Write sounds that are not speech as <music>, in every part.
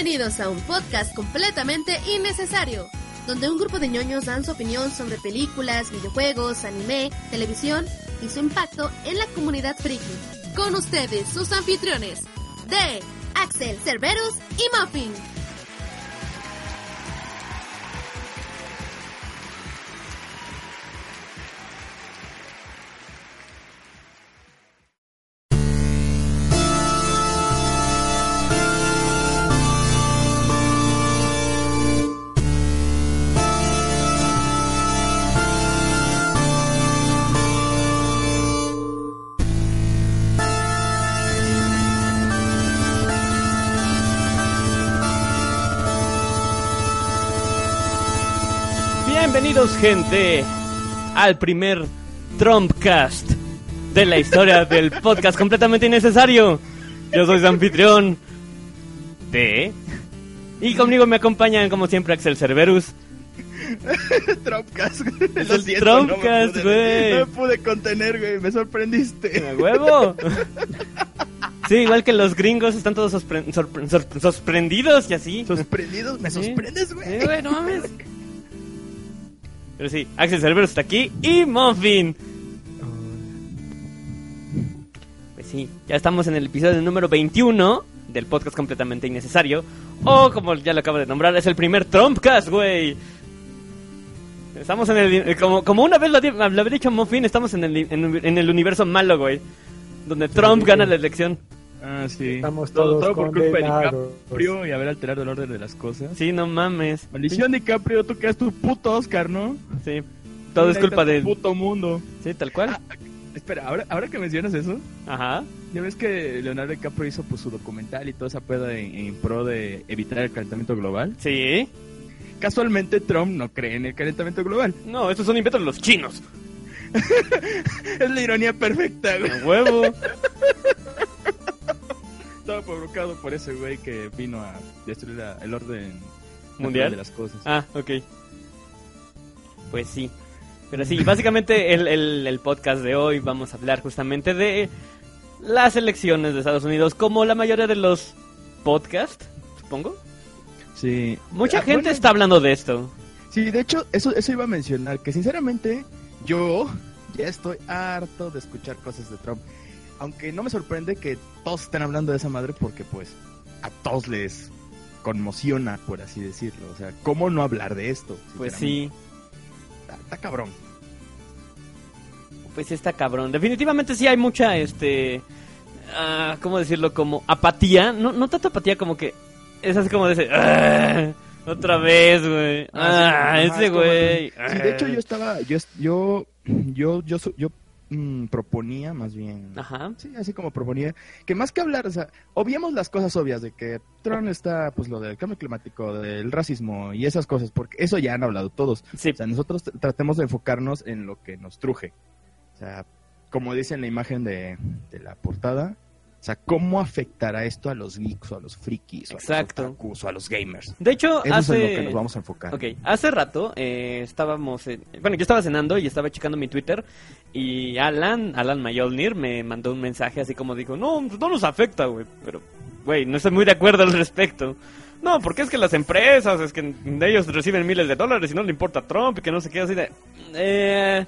Bienvenidos a un podcast completamente innecesario, donde un grupo de ñoños dan su opinión sobre películas, videojuegos, anime, televisión y su impacto en la comunidad friki. Con ustedes, sus anfitriones, de Axel, Cerberus y Muffin. Bienvenidos gente al primer Trumpcast de la historia del podcast completamente innecesario. Yo soy su anfitrión de... Y conmigo me acompañan como siempre Axel Cerberus. <laughs> Trumpcast, Es el siento, no Trumpcast, güey. No me pude contener, güey. Me sorprendiste. ¡A huevo! <laughs> Sí, igual que los gringos están todos sorpre- sorpre- sorpre- sorprendidos y así. ¿Sorprendidos? ¿Me sorprendes, güey? Sí, güey, no mames. <laughs> Pero sí, Axel Cerberus está aquí y Muffin. Pues sí, ya estamos en el episodio número 21 del podcast completamente innecesario. O como ya lo acabo de nombrar, es el primer Trumpcast, güey. Estamos en el... eh, Como, como una vez lo, había dicho Muffin, estamos en el, en, en el universo malo, güey. Donde Trump gana la elección. Ah, sí. Estamos todo, todos todo por culpa de. DiCaprio y haber alterado el orden de las cosas. Sí, no mames. Maldición, DiCaprio, tú que es tu puto Oscar, ¿no? Sí. Todo es culpa del... puto mundo. Sí, tal cual. Espera, ahora, ahora que mencionas eso, Ajá. ya ves que Leonardo DiCaprio hizo pues, su documental y toda esa pedo en, en pro de evitar el calentamiento global. Sí. Casualmente Trump no cree en el calentamiento global. No, estos son inventos de los chinos. <laughs> Es la ironía perfecta, güey. A huevo. <laughs> Estaba provocado por ese güey que vino a destruir la- el orden Mundial. de las cosas. Ah, ok. Pues sí. Pero sí, básicamente el, el, el podcast de hoy vamos a hablar justamente de las elecciones de Estados Unidos, como la mayoría de los podcasts, supongo. Sí. Mucha Ah, gente bueno, está hablando de esto. Sí, de hecho, eso, eso iba a mencionar, que sinceramente yo ya estoy harto de escuchar cosas de Trump. Aunque no me sorprende que todos estén hablando de esa madre porque pues a todos les conmociona, por así decirlo. O sea, ¿cómo no hablar de esto? Pues sí, Está, está cabrón. pues está cabrón. Definitivamente sí hay mucha, este... ah, ¿Cómo decirlo? Como apatía. No, no tanto apatía como que... Es así como de ese... "Ah, otra vez, güey. Ah, sí, ajá, ese güey. Sí, de hecho ah". yo estaba, yo, yo, yo, yo, yo mm, proponía más bien Ajá. Sí, así como proponía, que más que hablar, o sea, obviemos las cosas obvias de que Trump está, pues lo del cambio climático, del racismo y esas cosas, porque eso ya han hablado todos. Sí, O sea, nosotros tr- tratemos de enfocarnos en lo que nos truje. O sea, como dice en la imagen de, de la portada, o sea, ¿cómo afectará esto a los geeks o a los frikis o Exacto. a los otakus o a los gamers? de hecho, Eso hace... es en lo que nos vamos a enfocar. Ok, hace rato eh, estábamos, en- bueno, yo estaba cenando y estaba checando mi Twitter y Alan, Alan Mayolnir me mandó un mensaje así como dijo, no, pues no nos afecta, güey, pero, güey, no estoy muy de acuerdo al respecto. No, porque es que las empresas, es que ellos reciben miles de dólares y no le importa a Trump y que no se qué así de... Eh,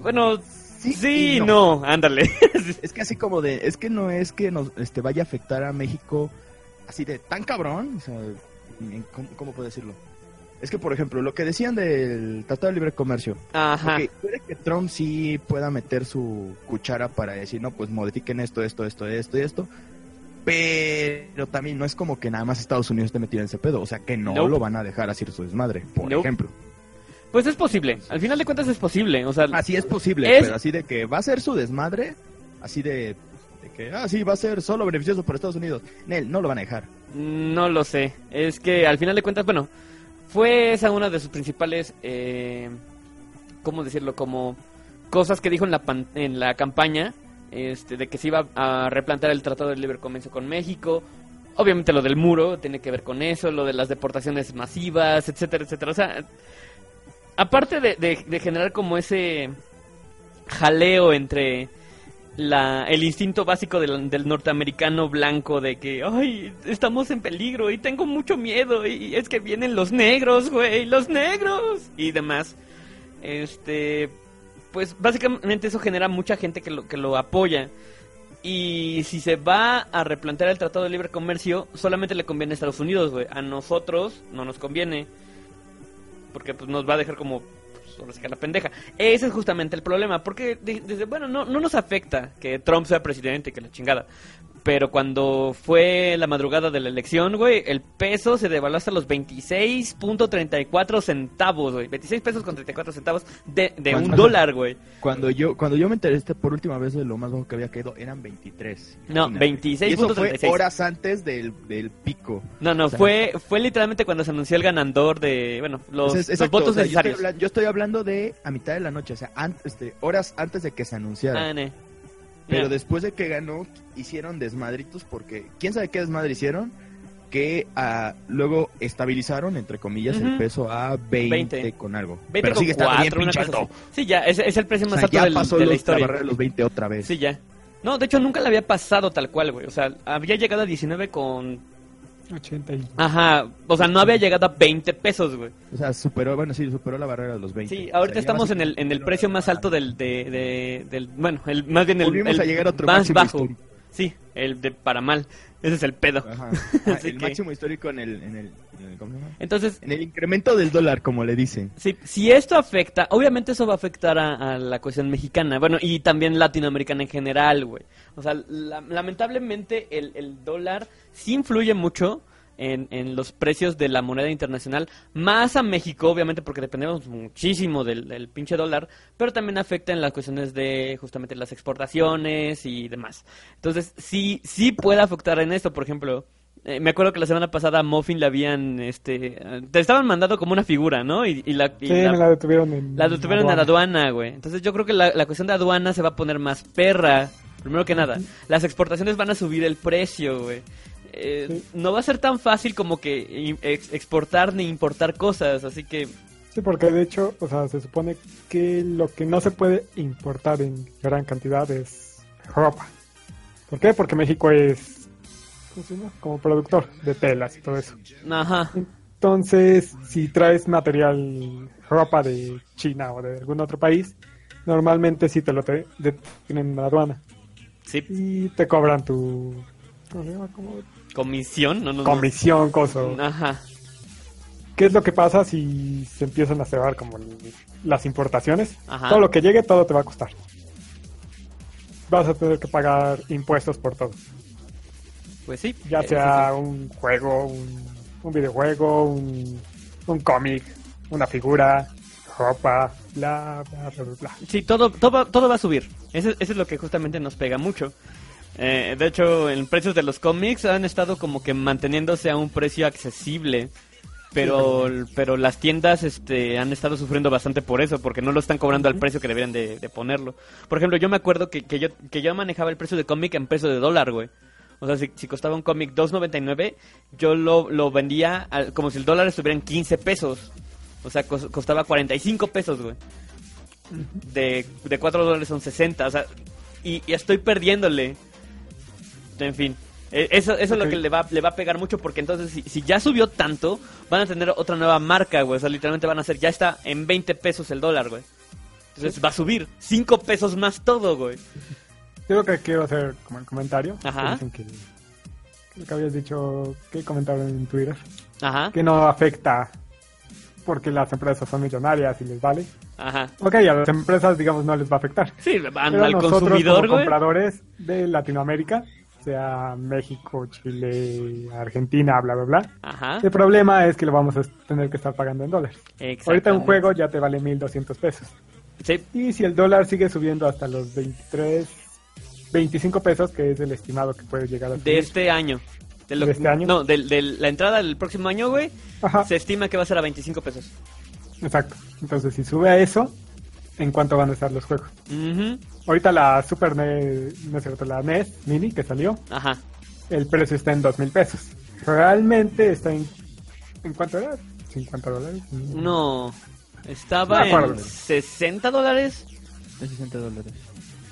bueno, sí, no. ándale. <laughs> Es que así como de, es que no es que nos este, vaya a afectar a México así de tan cabrón, o sea, ¿cómo, cómo puedo decirlo? Es que, por ejemplo, lo que decían del Tratado de Libre Comercio, Ajá. puede que Trump sí pueda meter su cuchara para decir, no, pues modifiquen esto, esto, esto, esto y esto, pero también no es como que nada más Estados Unidos esté metido en ese pedo, o sea, que no Nope. lo van a dejar así su desmadre, por Nope. ejemplo. Pues es posible, al final de cuentas es posible, o sea, Así es posible, Es- pero así de que va a ser su desmadre, así de De que, ah, sí, va a ser solo beneficioso para Estados Unidos. Nel, no lo van a dejar. No lo sé. Es que al final de cuentas, bueno, fue esa una de sus principales, eh, ¿cómo decirlo? Como cosas que dijo en la, pan- en la campaña, este, de que se iba a replantear el Tratado de Libre Comercio con México. Obviamente lo del muro tiene que ver con eso, lo de las deportaciones masivas, etcétera, etcétera. O sea, aparte de, de- de generar como ese jaleo entre la, el instinto básico del, del norteamericano blanco de que, ay, estamos en peligro y tengo mucho miedo y es que vienen los negros, güey, los negros y demás. Este, pues básicamente eso genera mucha gente que lo, que lo apoya. Y si se va a replantear el Tratado de Libre Comercio, solamente le conviene a Estados Unidos, güey. A nosotros no nos conviene. Porque pues nos va a dejar como pues, ahora sí que la pendeja. Ese es justamente el problema. Porque de- desde, bueno, no, no nos afecta que Trump sea presidente y que la chingada. Pero cuando fue la madrugada de la elección, güey, el peso se devaluó hasta los 26.34 centavos, güey. 26 pesos con 34 centavos de, de un dólar, güey. Cuando yo cuando yo me enteré este por última vez de lo más bajo que había caído, eran 23. No, Imagínate. Y eso fue 26.36. horas antes del, del pico. No, no, O sea, fue, fue literalmente cuando se anunció el ganador de, bueno, los, votos o sea, yo, estoy necesarios. yo estoy hablando de a mitad de la noche, o sea, an- este, horas antes de que se anunciara. Ah, ne. Pero después de que ganó, hicieron desmadritos porque, ¿quién sabe qué desmadre hicieron? Que ah, luego estabilizaron, entre comillas, el Ujú. peso a 20, 20. con algo. 20 Pero con sigue estando bien así. Sí, ya, es, es el precio O más sea, alto ya del- pasó de la los- la historia. barrera de los 20 otra vez. Sí, ya. No, de hecho nunca le había pasado tal cual, güey. O sea, había llegado a 19 con... 80 y... Ajá, o sea, no había llegado a 20 pesos, güey. O sea, superó, bueno, sí, superó la barrera de los 20. Sí, O ahorita sea, ya estamos en el, en el precio más alto del, de, de- del, bueno, el, más bien el, el a llegar a otro más bajo. histórico. Sí, el de para mal. Ese es el pedo. Ajá. <laughs> Ah, el que- máximo histórico en el, en el, en el- ¿cómo se llama? Entonces, En el incremento del dólar, como le dicen. Sí, si esto afecta, obviamente eso va a afectar a, a la cuestión mexicana, bueno, y también latinoamericana en general, güey. O sea, la- lamentablemente el, el dólar sí influye mucho en, en los precios de la moneda internacional, más a México, obviamente, porque dependemos muchísimo del, del pinche dólar, pero también afecta en las cuestiones de justamente las exportaciones y demás. Entonces, sí, sí puede afectar en esto, por ejemplo. eh, me acuerdo que la semana pasada a Muffin le habían, este, te estaban mandando como una figura, ¿no? Y, y la, y Sí, la- me la detuvieron en... la detuvieron en la aduana, güey. Entonces yo creo que la, la cuestión de aduana se va a poner más perra. Primero que nada, las exportaciones van a subir el precio, güey. Eh, Sí. No va a ser tan fácil como que ex- exportar ni importar cosas, así que Sí, porque de hecho, o sea, se supone que lo que no se puede importar en gran cantidad es ropa. ¿Por qué? Porque México es como productor de telas y todo eso. ajá. Entonces, si traes material, ropa de China o de algún otro país, normalmente sí te lo te, detienen en la aduana Sí, y te cobran tu ¿cómo se llama? Como comisión, no, no, no. comisión, coso. Ajá. ¿Qué es lo que pasa si se empiezan a cerrar como las importaciones? Ajá. Todo lo que llegue, todo te va a costar. Vas a tener que pagar impuestos por todo. Pues sí. Ya sea un juego, un, un videojuego, un, un cómic, una figura, ropa, bla, bla, bla, bla, bla. Sí, todo, todo, todo va a subir. Eso, eso es lo que justamente nos pega mucho. Eh, de hecho, en precios de los cómics han estado como que manteniéndose a un precio accesible. Pero, pero las tiendas este, han estado sufriendo bastante por eso, porque no lo están cobrando al precio que deberían de, de ponerlo. Por ejemplo, yo me acuerdo que, que, yo, que yo manejaba el precio de cómic en peso de dólar, güey. O sea, si, si costaba un cómic 2.99, yo lo, lo vendía al- como si el dólar estuviera en 15 pesos. O sea, cos- costaba 45 pesos, güey de, de 4 dólares son 60, o sea, y, y estoy perdiéndole. En fin, eh, eso, eso es lo que le va, le va a pegar mucho porque entonces si, si ya subió tanto, van a tener otra nueva marca, güey, o sea, literalmente van a ser, ya está en 20 pesos el dólar, güey. Entonces va a subir 5 pesos más todo, güey. Yo lo que quiero hacer como el comentario. Ajá. dicen que, lo que habías dicho, que comentaron en Twitter, Ajá, que no afecta porque las empresas son millonarias y les vale. ajá. Ok, a las empresas, digamos, no les va a afectar. Sí, van Pero al nosotros consumidor, como güey. compradores de Latinoamérica, sea México, Chile, Argentina, bla, bla, bla. Ajá. El problema es que lo vamos a tener que estar pagando en dólares. Ahorita un juego ya te vale 1.200 pesos. Sí, Y si el dólar sigue subiendo hasta los 23 25 pesos, que es el estimado que puede llegar a De este año. De, lo- ¿De este año? No, de, de la entrada del próximo año, güey, Ajá, se estima que va a ser a 25 pesos. exacto. Entonces, si sube a eso, ¿en cuánto van a estar los juegos? Ujú, Ahorita la Super NES, no es cierto, la NES Mini que salió, Ajá. el precio está en dos mil pesos. Realmente está en... ¿En cuánto era? ¿50 dólares? No, estaba No en 60 dólares. De 60 dólares.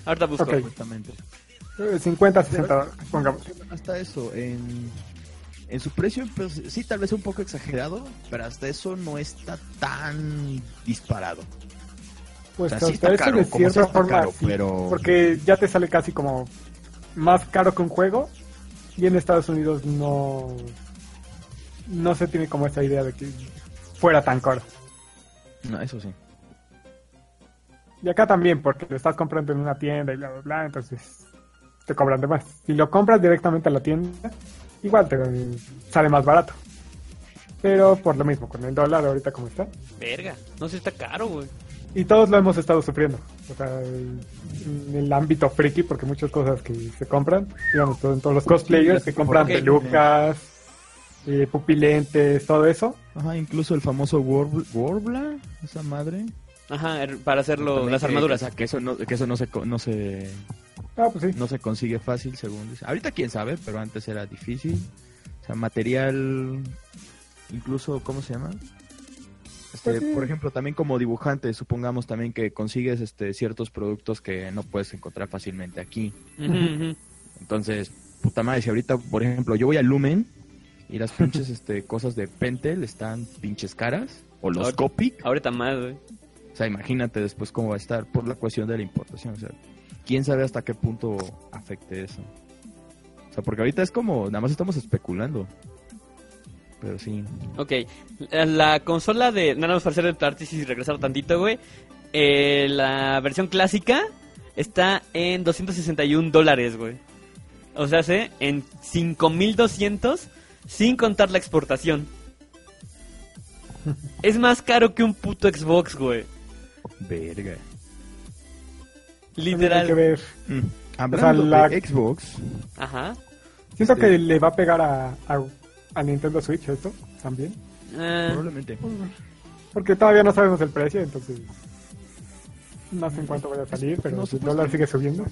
Ahorita busco. Ok. Supuestamente. Eh, 50, 60 dólares, pongamos. Hasta eso, en, en su precio, pues sí, tal vez un poco exagerado, pero hasta eso no está tan disparado. Pues O sea, sí hasta está eso caro, de como cierta forma caro, sí, pero- porque ya te sale casi como más caro que un juego y en Estados Unidos no no se tiene como esa idea de que fuera tan caro. No, eso sí. Y acá también, porque lo estás comprando en una tienda y bla, bla, bla, entonces te cobran de más. Si lo compras directamente a la tienda, igual te sale más barato. Pero por lo mismo, con el dólar ahorita como está. Verga, no sé, está caro, güey. Y todos lo hemos estado sufriendo. O sea, el- en el ámbito friki, porque muchas cosas que se compran, digamos, todos los cosplayers se compran pelucas, eh, pupilentes, todo eso. Ajá, incluso el famoso Warb- Warbler, esa madre. Ajá, er- para hacerlo, También las que- armaduras. o sea, que eso no, que eso no se, co- no se Ah, pues sí. no se consigue fácil, según dice. Ahorita quién sabe, pero antes era difícil. O sea, material, incluso, ¿cómo se llama? Este, Pues sí. Por ejemplo, también como dibujante, supongamos también que consigues este, ciertos productos que no puedes encontrar fácilmente aquí. Entonces, puta madre, si ahorita, por ejemplo, yo voy a Lumen y las pinches <laughs> este, cosas de Pentel están pinches caras, o los Ahora- Copic, Ahorita más, güey. o sea, imagínate después cómo va a estar por la cuestión de la importación. O sea, quién sabe hasta qué punto afecte eso. O sea, porque ahorita es como, nada más estamos especulando. Pero sí. Ok, la- la consola de... Nada más para hacer el paréntesis y regresar tantito, güey. Eh, la versión clásica está en 261 dólares, güey. O sea, ¿sí? en 5200 sin contar la exportación. <laughs> Es más caro que un puto Xbox, güey. Verga. Hay que Literal. ver. Mm. Hablando la- de Xbox, Ajá. Siento Este- que le va a pegar a, a, a Nintendo Switch esto también. Ah, probablemente. Porque todavía no sabemos el precio, entonces no sé en cuánto vaya a salir, pero No, el dólar sigue subiendo.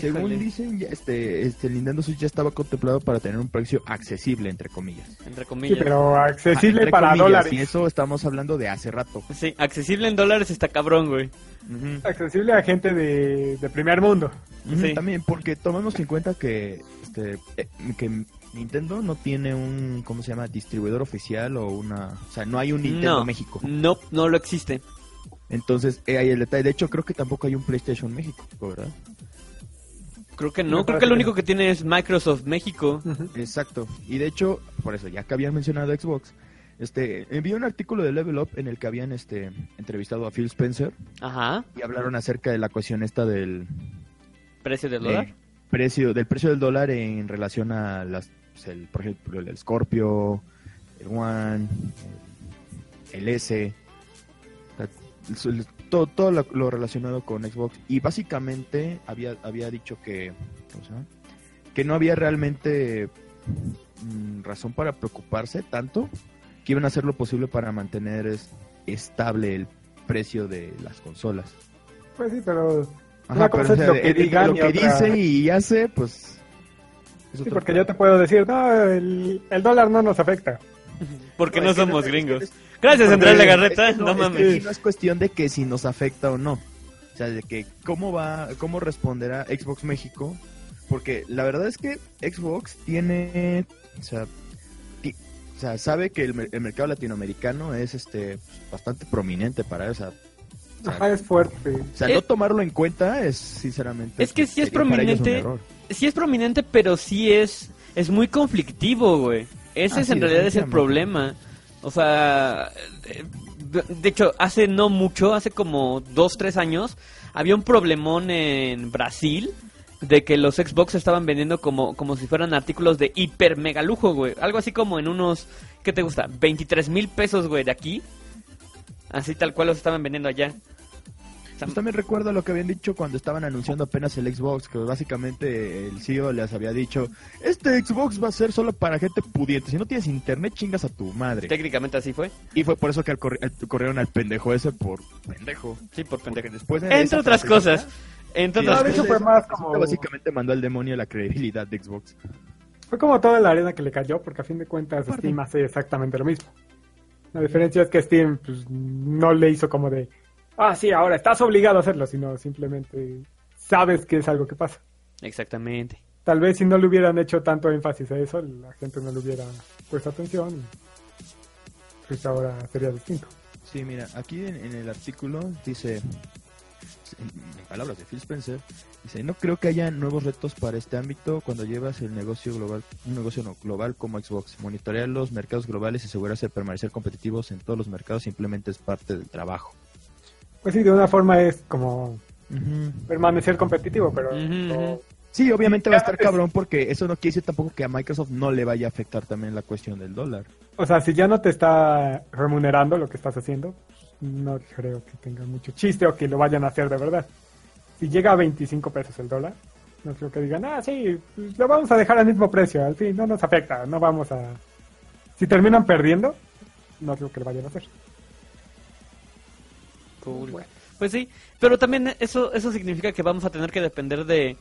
Según híjole, dicen, ya este, este el Nintendo Switch ya estaba contemplado para tener un precio accesible, entre comillas. Entre Sí, comillas. pero Ah, accesible entre para comillas, dólares. Y eso estamos hablando de hace rato. Sí, accesible en dólares está cabrón, güey. Accesible a gente de, de primer mundo. Sí. También, porque tomemos en cuenta que, este, eh, que Nintendo no tiene un, ¿cómo se llama? Distribuidor oficial o una... O sea, no hay un Nintendo no, México. No, no lo existe. Entonces, eh, ahí el detalle. De hecho, creo que tampoco hay un PlayStation México, ¿verdad? Creo que no, creo que lo único que tiene es Microsoft México. Exacto. Y de hecho, por eso, ya que habían mencionado Xbox, este, envié un artículo de Level Up en el que habían este, entrevistado a Phil Spencer Ajá, y hablaron acerca de la cuestión esta del precio del de dólar. precio, del precio del dólar en relación a las, pues, el, por ejemplo, el Scorpio, el One, el, S, o sea, todo, todo lo, lo relacionado con Xbox. Y básicamente había, había dicho que, ¿cómo se llama? que no había realmente mm, razón para preocuparse tanto, que iban a hacer lo posible para mantener es- estable el precio de las consolas. Pues sí, pero Ajá, pero, o sea, lo que digan lo que otra- dice y hace, pues... es sí, porque yo te puedo decir, no, el, el dólar no nos afecta. <laughs> Porque no, es que somos es que gringos. es- Gracias, Andrés es Legarreta. es que No, es que mames. aquí no es cuestión de que si nos afecta o no. O sea, de que cómo va, cómo responderá Xbox México. Porque la verdad es que Xbox tiene, o sea, ti- o sea sabe que el, el mercado latinoamericano es este pues, bastante prominente para. O sea, o sea, Ajá, es fuerte. o sea, Eh, no tomarlo en cuenta es sinceramente. es que sí es prominente. Sí es prominente, pero sí es es muy conflictivo, güey. Ese Ah, es sí, en realidad es el problema. O sea, eh, de- de hecho, hace no mucho, hace como dos, tres años, había un problemón en Brasil de que los Xbox estaban vendiendo como, como si fueran artículos de hiper mega lujo, güey. Algo así como en unos, ¿qué te gusta? 23 mil pesos, güey, de aquí. Así tal cual los estaban vendiendo allá. Pues también recuerdo lo que habían dicho cuando estaban anunciando apenas el Xbox, que básicamente el CEO les había dicho, este Xbox va a ser solo para gente pudiente, si no tienes internet chingas a tu madre. técnicamente así fue. Y fue por eso que al corri- corrieron al pendejo ese por pendejo. Sí, por Porque pendejo. después de Entre otras cosas. Entre otras cosas. fue más como- Básicamente mandó al demonio la credibilidad de Xbox. Fue como toda la arena que le cayó, porque a fin de cuentas. Steam hace exactamente lo mismo. La diferencia es que Steam pues, no le hizo como de, ah, sí, ahora estás obligado a hacerlo, sino simplemente sabes que es algo que pasa. Exactamente. Tal vez si no le hubieran hecho tanto énfasis a eso, la gente no le hubiera puesto atención y pues ahora sería distinto. Sí, mira, aquí en, en el artículo dice, en, en palabras de Phil Spencer, dice, no creo que haya nuevos retos para este ámbito cuando llevas el negocio global, un negocio no- global como Xbox. Monitorear los mercados globales y asegurarse de permanecer competitivos en todos los mercados simplemente es parte del trabajo. Pues sí, de una forma es como permanecer competitivo, pero no-. Sí, obviamente va a estar Ya, es- cabrón porque eso no quiere decir tampoco que a Microsoft no le vaya a afectar también la cuestión del dólar. o sea, si ya no te está remunerando lo que estás haciendo, no creo que tenga mucho chiste o que lo vayan a hacer de verdad. Si llega a 25 pesos el dólar, no creo que digan, ah, sí, pues lo vamos a dejar al mismo precio, al fin no nos afecta, no vamos a... Si terminan perdiendo, no creo que lo vayan a hacer. Cool. Pues sí, pero también eso eso significa que vamos a tener que depender de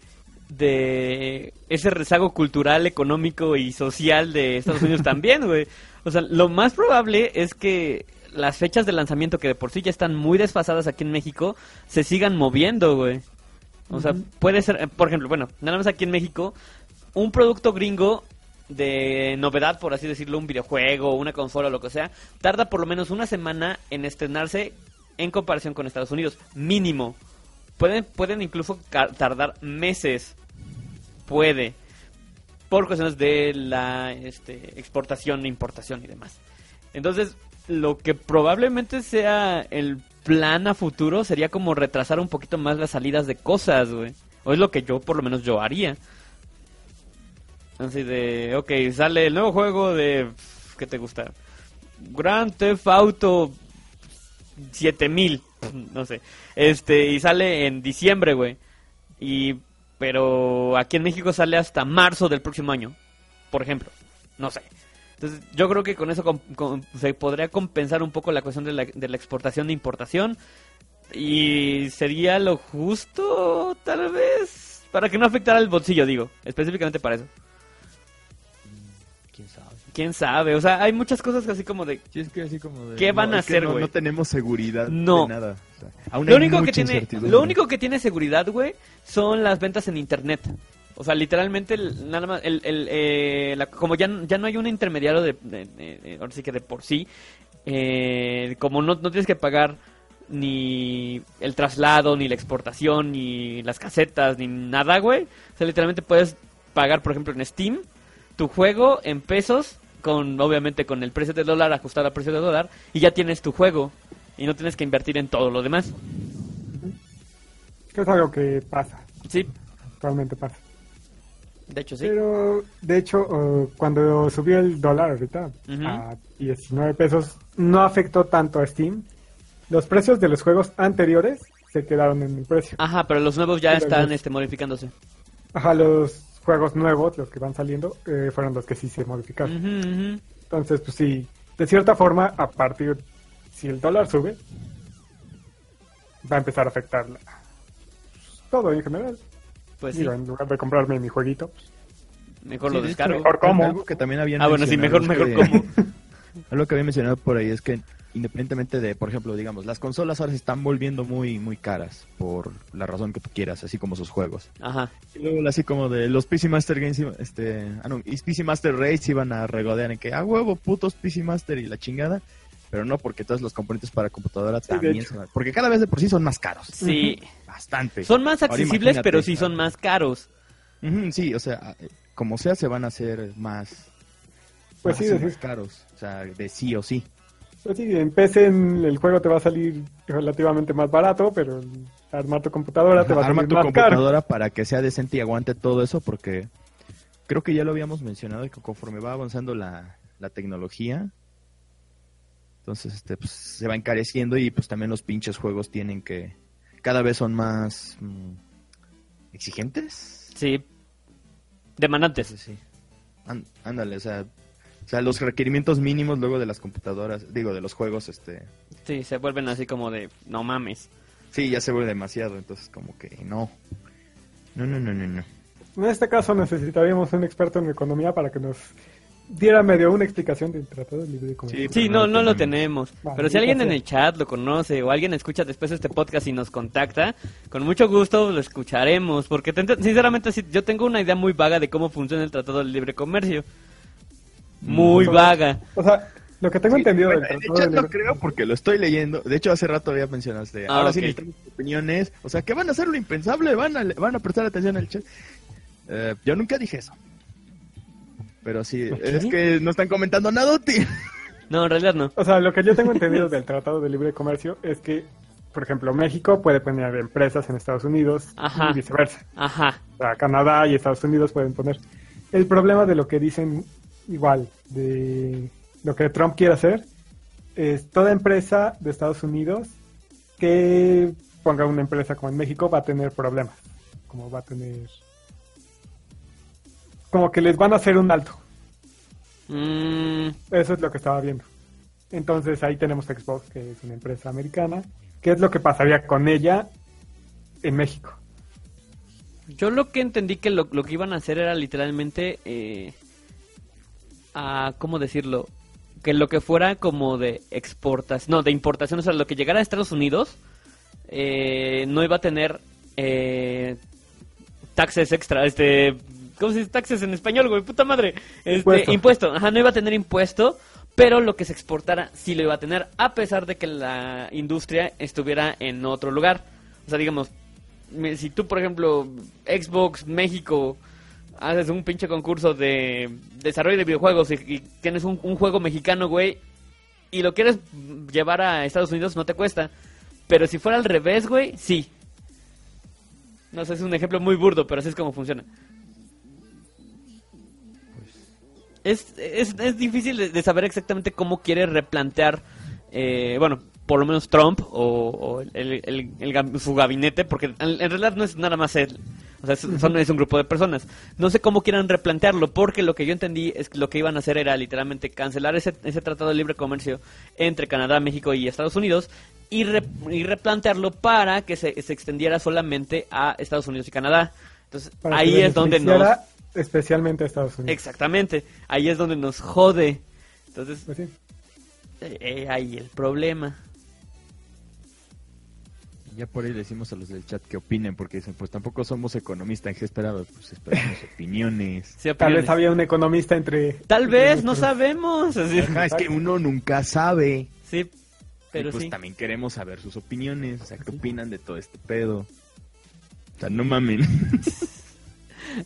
de ese rezago cultural, económico y social de Estados Unidos <laughs> también, güey. O sea, lo más probable es que las fechas de lanzamiento que de por sí ya están muy desfasadas aquí en México se sigan moviendo, güey. O sea, puede ser, por ejemplo, bueno, nada más aquí en México, un producto gringo de novedad, por así decirlo, un videojuego, una consola o lo que sea, tarda por lo menos una semana en estrenarse en comparación con Estados Unidos, mínimo. Pueden, pueden incluso tardar meses, puede, por cuestiones de la este, exportación, importación y demás. Entonces, lo que probablemente sea el plan a futuro sería como retrasar un poquito más las salidas de cosas, güey. O es lo que yo, por lo menos, yo haría. Así de, ok, sale el nuevo juego de, ¿qué te gusta? Grand Theft Auto 7000, no sé. Este, y sale en diciembre, güey. Y, pero aquí en México sale hasta marzo del próximo año, por ejemplo. No sé. Entonces, yo creo que con eso se podría compensar un poco la cuestión de la, de la exportación e importación. Y sería lo justo, tal vez, para que no afectara el bolsillo, digo, específicamente para eso. ¿Quién sabe? O sea, hay muchas cosas así como de... Sí, es que así como de, ¿Qué van no, a hacer, no, güey? No tenemos seguridad No. de nada. O sea, aún Lo único, que tiene, lo único que tiene seguridad, güey, son las ventas en internet. O sea, literalmente, el- nada más, el, el, eh, la- como ya, ya no hay un intermediario de, de- de- de- ahora sí que de por sí, eh, como no, no tienes que pagar ni el traslado, ni la exportación, ni las casetas, ni nada, güey. O sea, literalmente puedes pagar, por ejemplo, en Steam, tu juego en pesos, con obviamente con el precio del dólar ajustado al precio del dólar, y ya tienes tu juego. Y no tienes que invertir en todo lo demás. Que es algo que pasa, Sí, actualmente pasa. de hecho sí. Pero, de hecho, eh, cuando subió el dólar ahorita a 19 pesos, no afectó tanto a Steam. Los precios de los juegos anteriores se quedaron en el precio. Ajá, pero los nuevos ya están este, modificándose. Ajá, los juegos nuevos, los que van saliendo, eh, fueron los que sí se modificaron. Entonces, pues sí, de cierta forma, a partir, si el dólar sube, va a empezar a afectar la- todo en general. Pues sí, en lugar de comprarme mi jueguito, pues, mejor Sí, lo de descargo. Mejor como. Algo que también habían Ah, bueno, sí, mencionado mejor, mejor que- como. <laughs> Algo que había mencionado por ahí es que independientemente de, por ejemplo, digamos, las consolas ahora se están volviendo muy muy caras por la razón que tú quieras, así como sus juegos. Ajá. Y luego así como de los PC Master Games, este, ah no, y PC Master Race iban a regodear en que, ah huevo, putos PC Master y la chingada. Pero no, porque todos los componentes para computadora también son- Porque cada vez de por sí son más caros. Sí. <laughs> Bastante. Son más accesibles, pero sí son más caros. Sí, o sea, eh, como sea, se van a hacer más, Pues sí, más caros. O sea, de sí o sí. Pues sí, en PC en el juego te va a salir relativamente más barato, pero armar tu computadora te va a Arma salir tu más caro. computadora para que sea decente y aguante todo eso, porque creo que ya lo habíamos mencionado, que conforme va avanzando la, la tecnología, entonces este, pues, se va encareciendo y pues también los pinches juegos tienen que, cada vez son más mm, exigentes. Sí. Demandantes. Sí, sí. Án- ándale, o sea, o sea, los requerimientos mínimos luego de las computadoras, digo, de los juegos, este, Sí, se vuelven así como de, no mames. sí, ya se vuelve demasiado, entonces como que no. No, no, no, no, no. En este caso necesitaríamos un experto en economía para que nos diera medio una explicación del Tratado de Libre Comercio. Sí, no, no no lo tenemos. Vale, Pero si alguien en el chat lo conoce o alguien escucha después este podcast y nos contacta, con mucho gusto lo escucharemos. Porque te- sinceramente sí, yo tengo una idea muy vaga de cómo funciona el Tratado de Libre Comercio. Muy vaga. O sea, lo que tengo Sí, entendido bueno, del Tratado de chat no creo porque lo estoy leyendo. De hecho, hace rato había mencionaste. Ah, ahora sí necesitamos opiniones. O sea, que van a hacer lo impensable, van a, van a prestar atención al chat. Eh, yo nunca dije eso. Pero sí, es que no están comentando nada útil. No, en realidad no. O sea, lo que yo tengo entendido del Tratado de Libre Comercio es que, por ejemplo, México puede poner empresas en Estados Unidos Ajá. y viceversa. Ajá. O sea, Canadá y Estados Unidos pueden poner. El problema de lo que dicen igual, de lo que Trump quiere hacer, es toda empresa de Estados Unidos que ponga una empresa como en México va a tener problemas. Como va a tener... Como que les van a hacer un alto. Mm, Eso es lo que estaba viendo. Entonces ahí tenemos Xbox, que es una empresa americana. ¿Qué es lo que pasaría con ella en México? yo lo que entendí que lo, lo que iban a hacer era literalmente... Eh, a, ¿Cómo decirlo? Que lo que fuera como de exportación... No, de importación. O sea, lo que llegara a Estados Unidos eh, no iba a tener eh, taxes extra. Este... ¿Cómo se dice taxes en español, güey? Puta madre. Este, Impuesto. impuesto. Ajá, no iba a tener impuesto, pero lo que se exportara sí lo iba a tener, a pesar de que la industria estuviera en otro lugar. O sea, digamos, si tú, por ejemplo, Xbox México, haces un pinche concurso de desarrollo de videojuegos y, tienes un, juego mexicano, güey, y lo quieres llevar a Estados Unidos, no te cuesta. Pero si fuera al revés, güey, sí. No sé, es un ejemplo muy burdo, pero así es como funciona. Es, es, es difícil de, saber exactamente cómo quiere replantear, eh, bueno, por lo menos Trump o, o el, su gabinete, porque en, en realidad no es nada más él. O sea, son- es un grupo de personas. No sé cómo quieran replantearlo, porque lo que yo entendí es que lo que iban a hacer era literalmente cancelar ese, ese tratado de libre comercio entre Canadá, México y Estados Unidos y, re- y replantearlo para que se, se extendiera solamente a Estados Unidos y Canadá. Entonces, Para ahí es donde nos... Especialmente a Estados Unidos. Exactamente, ahí es donde nos jode. Entonces, Pues sí. eh, eh, ahí el problema. Ya por ahí le decimos a los del chat que opinen, porque dicen, pues tampoco somos economistas, ¿qué esperaba? Pues esperamos <laughs> opiniones. Sí, Tal vez había un economista entre... Tal entre vez, no sabemos. así. Ajá, es que uno nunca sabe. Sí, pero y pues sí. también queremos saber sus opiniones, o sea, ¿qué opinan de todo este pedo? O sea, no mamen. <laughs>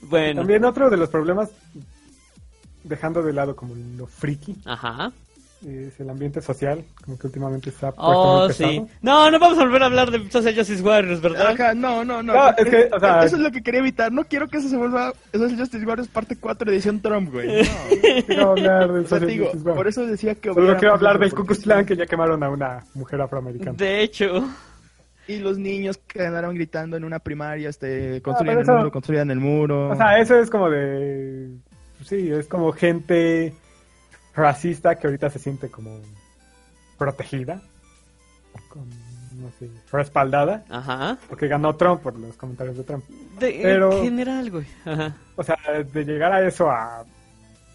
Bueno, También otro de los problemas, dejando de lado como lo friki, ajá. Es el ambiente social, como que últimamente está puesto Oh, muy pesado. sí. No, no vamos a volver a hablar de Social Justice Warriors, ¿verdad? Ajá, no, no, no. No, es que, o sea- eso es lo que quería evitar. No quiero que eso se vuelva. Es Justice Warriors parte 4 edición Trump, güey. <laughs> No. Quiero hablar del O sea, Social digo, Justice por eso decía que. Solo quiero hablar del Ku Klux Klan que ya quemaron a una mujer afroamericana. De hecho, Y los niños que andaron gritando en una primaria, este, Ah, construyan el eso- muro, construyan el muro. O sea, eso es como de... Sí, es como gente racista que ahorita se siente como protegida, con, no sé, respaldada, ajá. porque ganó Trump por los comentarios de Trump. De, Pero- En general, güey. Ajá. O sea, de llegar a eso a,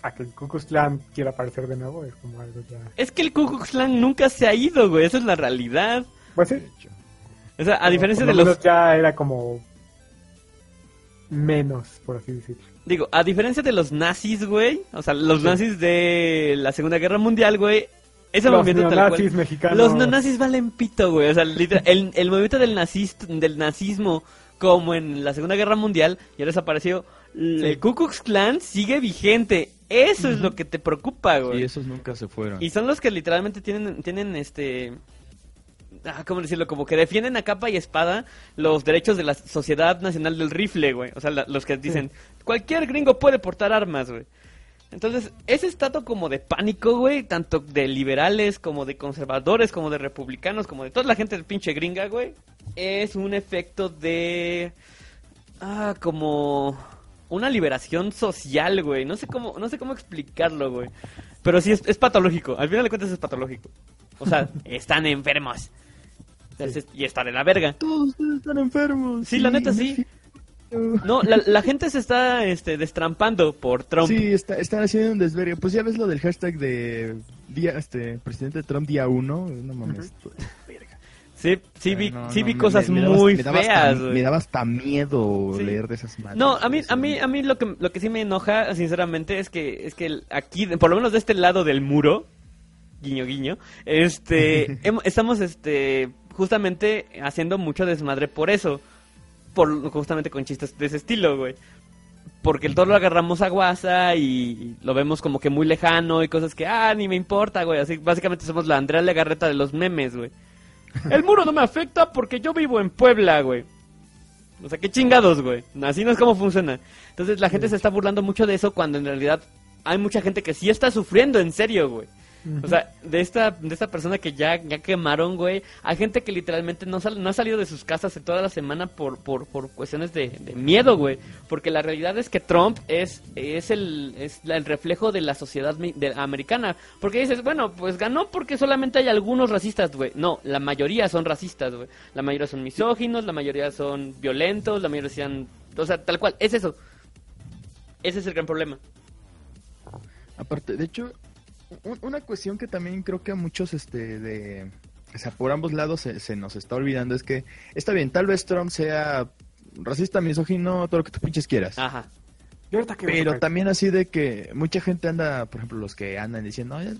a que el Ku Klux Klan quiera aparecer de nuevo es como algo ya... Es que el Ku Klux Klan nunca se ha ido, güey. Esa es la realidad. Pues sí. O sea, a diferencia por de lo los... ya era como menos, por así decirlo. Digo, a diferencia de los nazis, güey. O sea, los nazis de la Segunda Guerra Mundial, güey. Ese Los movimiento tal cual. mexicanos. Los neonazis valen pito, güey. O sea, literal, el, el movimiento del, nazist, del nazismo, como en la Segunda Guerra Mundial, ya desapareció. El Ku Klux Klan sigue vigente. Eso es lo que te preocupa, güey. Y esos nunca se fueron. Y son los que literalmente tienen, tienen este... ah, ¿Cómo decirlo? Como que defienden a capa y espada los derechos de la Sociedad Nacional del Rifle, güey. O sea, la- los que dicen, cualquier gringo puede portar armas, güey. Entonces, ese estado como de pánico, güey, tanto de liberales como de conservadores, como de republicanos, como de toda la gente del pinche gringa, güey, es un efecto de... Ah, como... Una liberación social, güey. No sé cómo, no sé cómo explicarlo, güey. Pero sí es, es patológico. Al final de cuentas es patológico. O sea, <laughs> están enfermos. Entonces, Y están de la verga. Todos ustedes están enfermos. Sí, la neta, sí. No, la, la gente se está este, destrampando por Trump. Sí, está, están haciendo un desvergue. Pues ya ves lo del hashtag de día, este, presidente Trump día uno. No mames. verga. Sí, sí vi, No, sí vi cosas me- muy me daba hasta- feas. Me daba hasta miedo Sí. leer de esas madres. No, a mí, a mí, a mí lo que, lo que sí me enoja, sinceramente, es que, es que aquí, por lo menos de este lado del muro, guiño, guiño, este, <laughs> estamos, este, justamente haciendo mucho desmadre por eso, por, justamente con chistes de ese estilo, güey. Porque el todo lo agarramos a guasa y lo vemos como que muy lejano y cosas que, ah, ni me importa, güey. Así, básicamente somos la Andrea Legarreta de los memes, güey. <laughs> El muro no me afecta porque yo vivo en Puebla, güey. O sea, qué chingados, güey. Así no es como funciona. Entonces la gente se está burlando mucho de eso cuando en realidad hay mucha gente que sí está sufriendo en serio, güey. O sea, de esta, de esta persona que ya, ya quemaron, güey, hay gente que literalmente no, no ha salido de sus casas toda la semana por, por, por cuestiones de, de miedo, güey. Porque la realidad es que Trump es, es, el, es el reflejo de la sociedad americana. Porque dices, bueno, pues ganó porque solamente hay algunos racistas, güey. No, la mayoría son racistas, güey. La mayoría son misóginos, la mayoría son violentos, la mayoría sean... O sea, tal cual, es eso. Ese es el gran problema. Aparte, de hecho, una cuestión que también creo que a muchos, este, de, o sea, por ambos lados se, se nos está olvidando es que está bien, tal vez Trump sea racista, misógino, todo lo que tú pinches quieras. Ajá. Yo ahorita que Pero también así de que mucha gente anda, por ejemplo, los que andan diciendo, "Oye,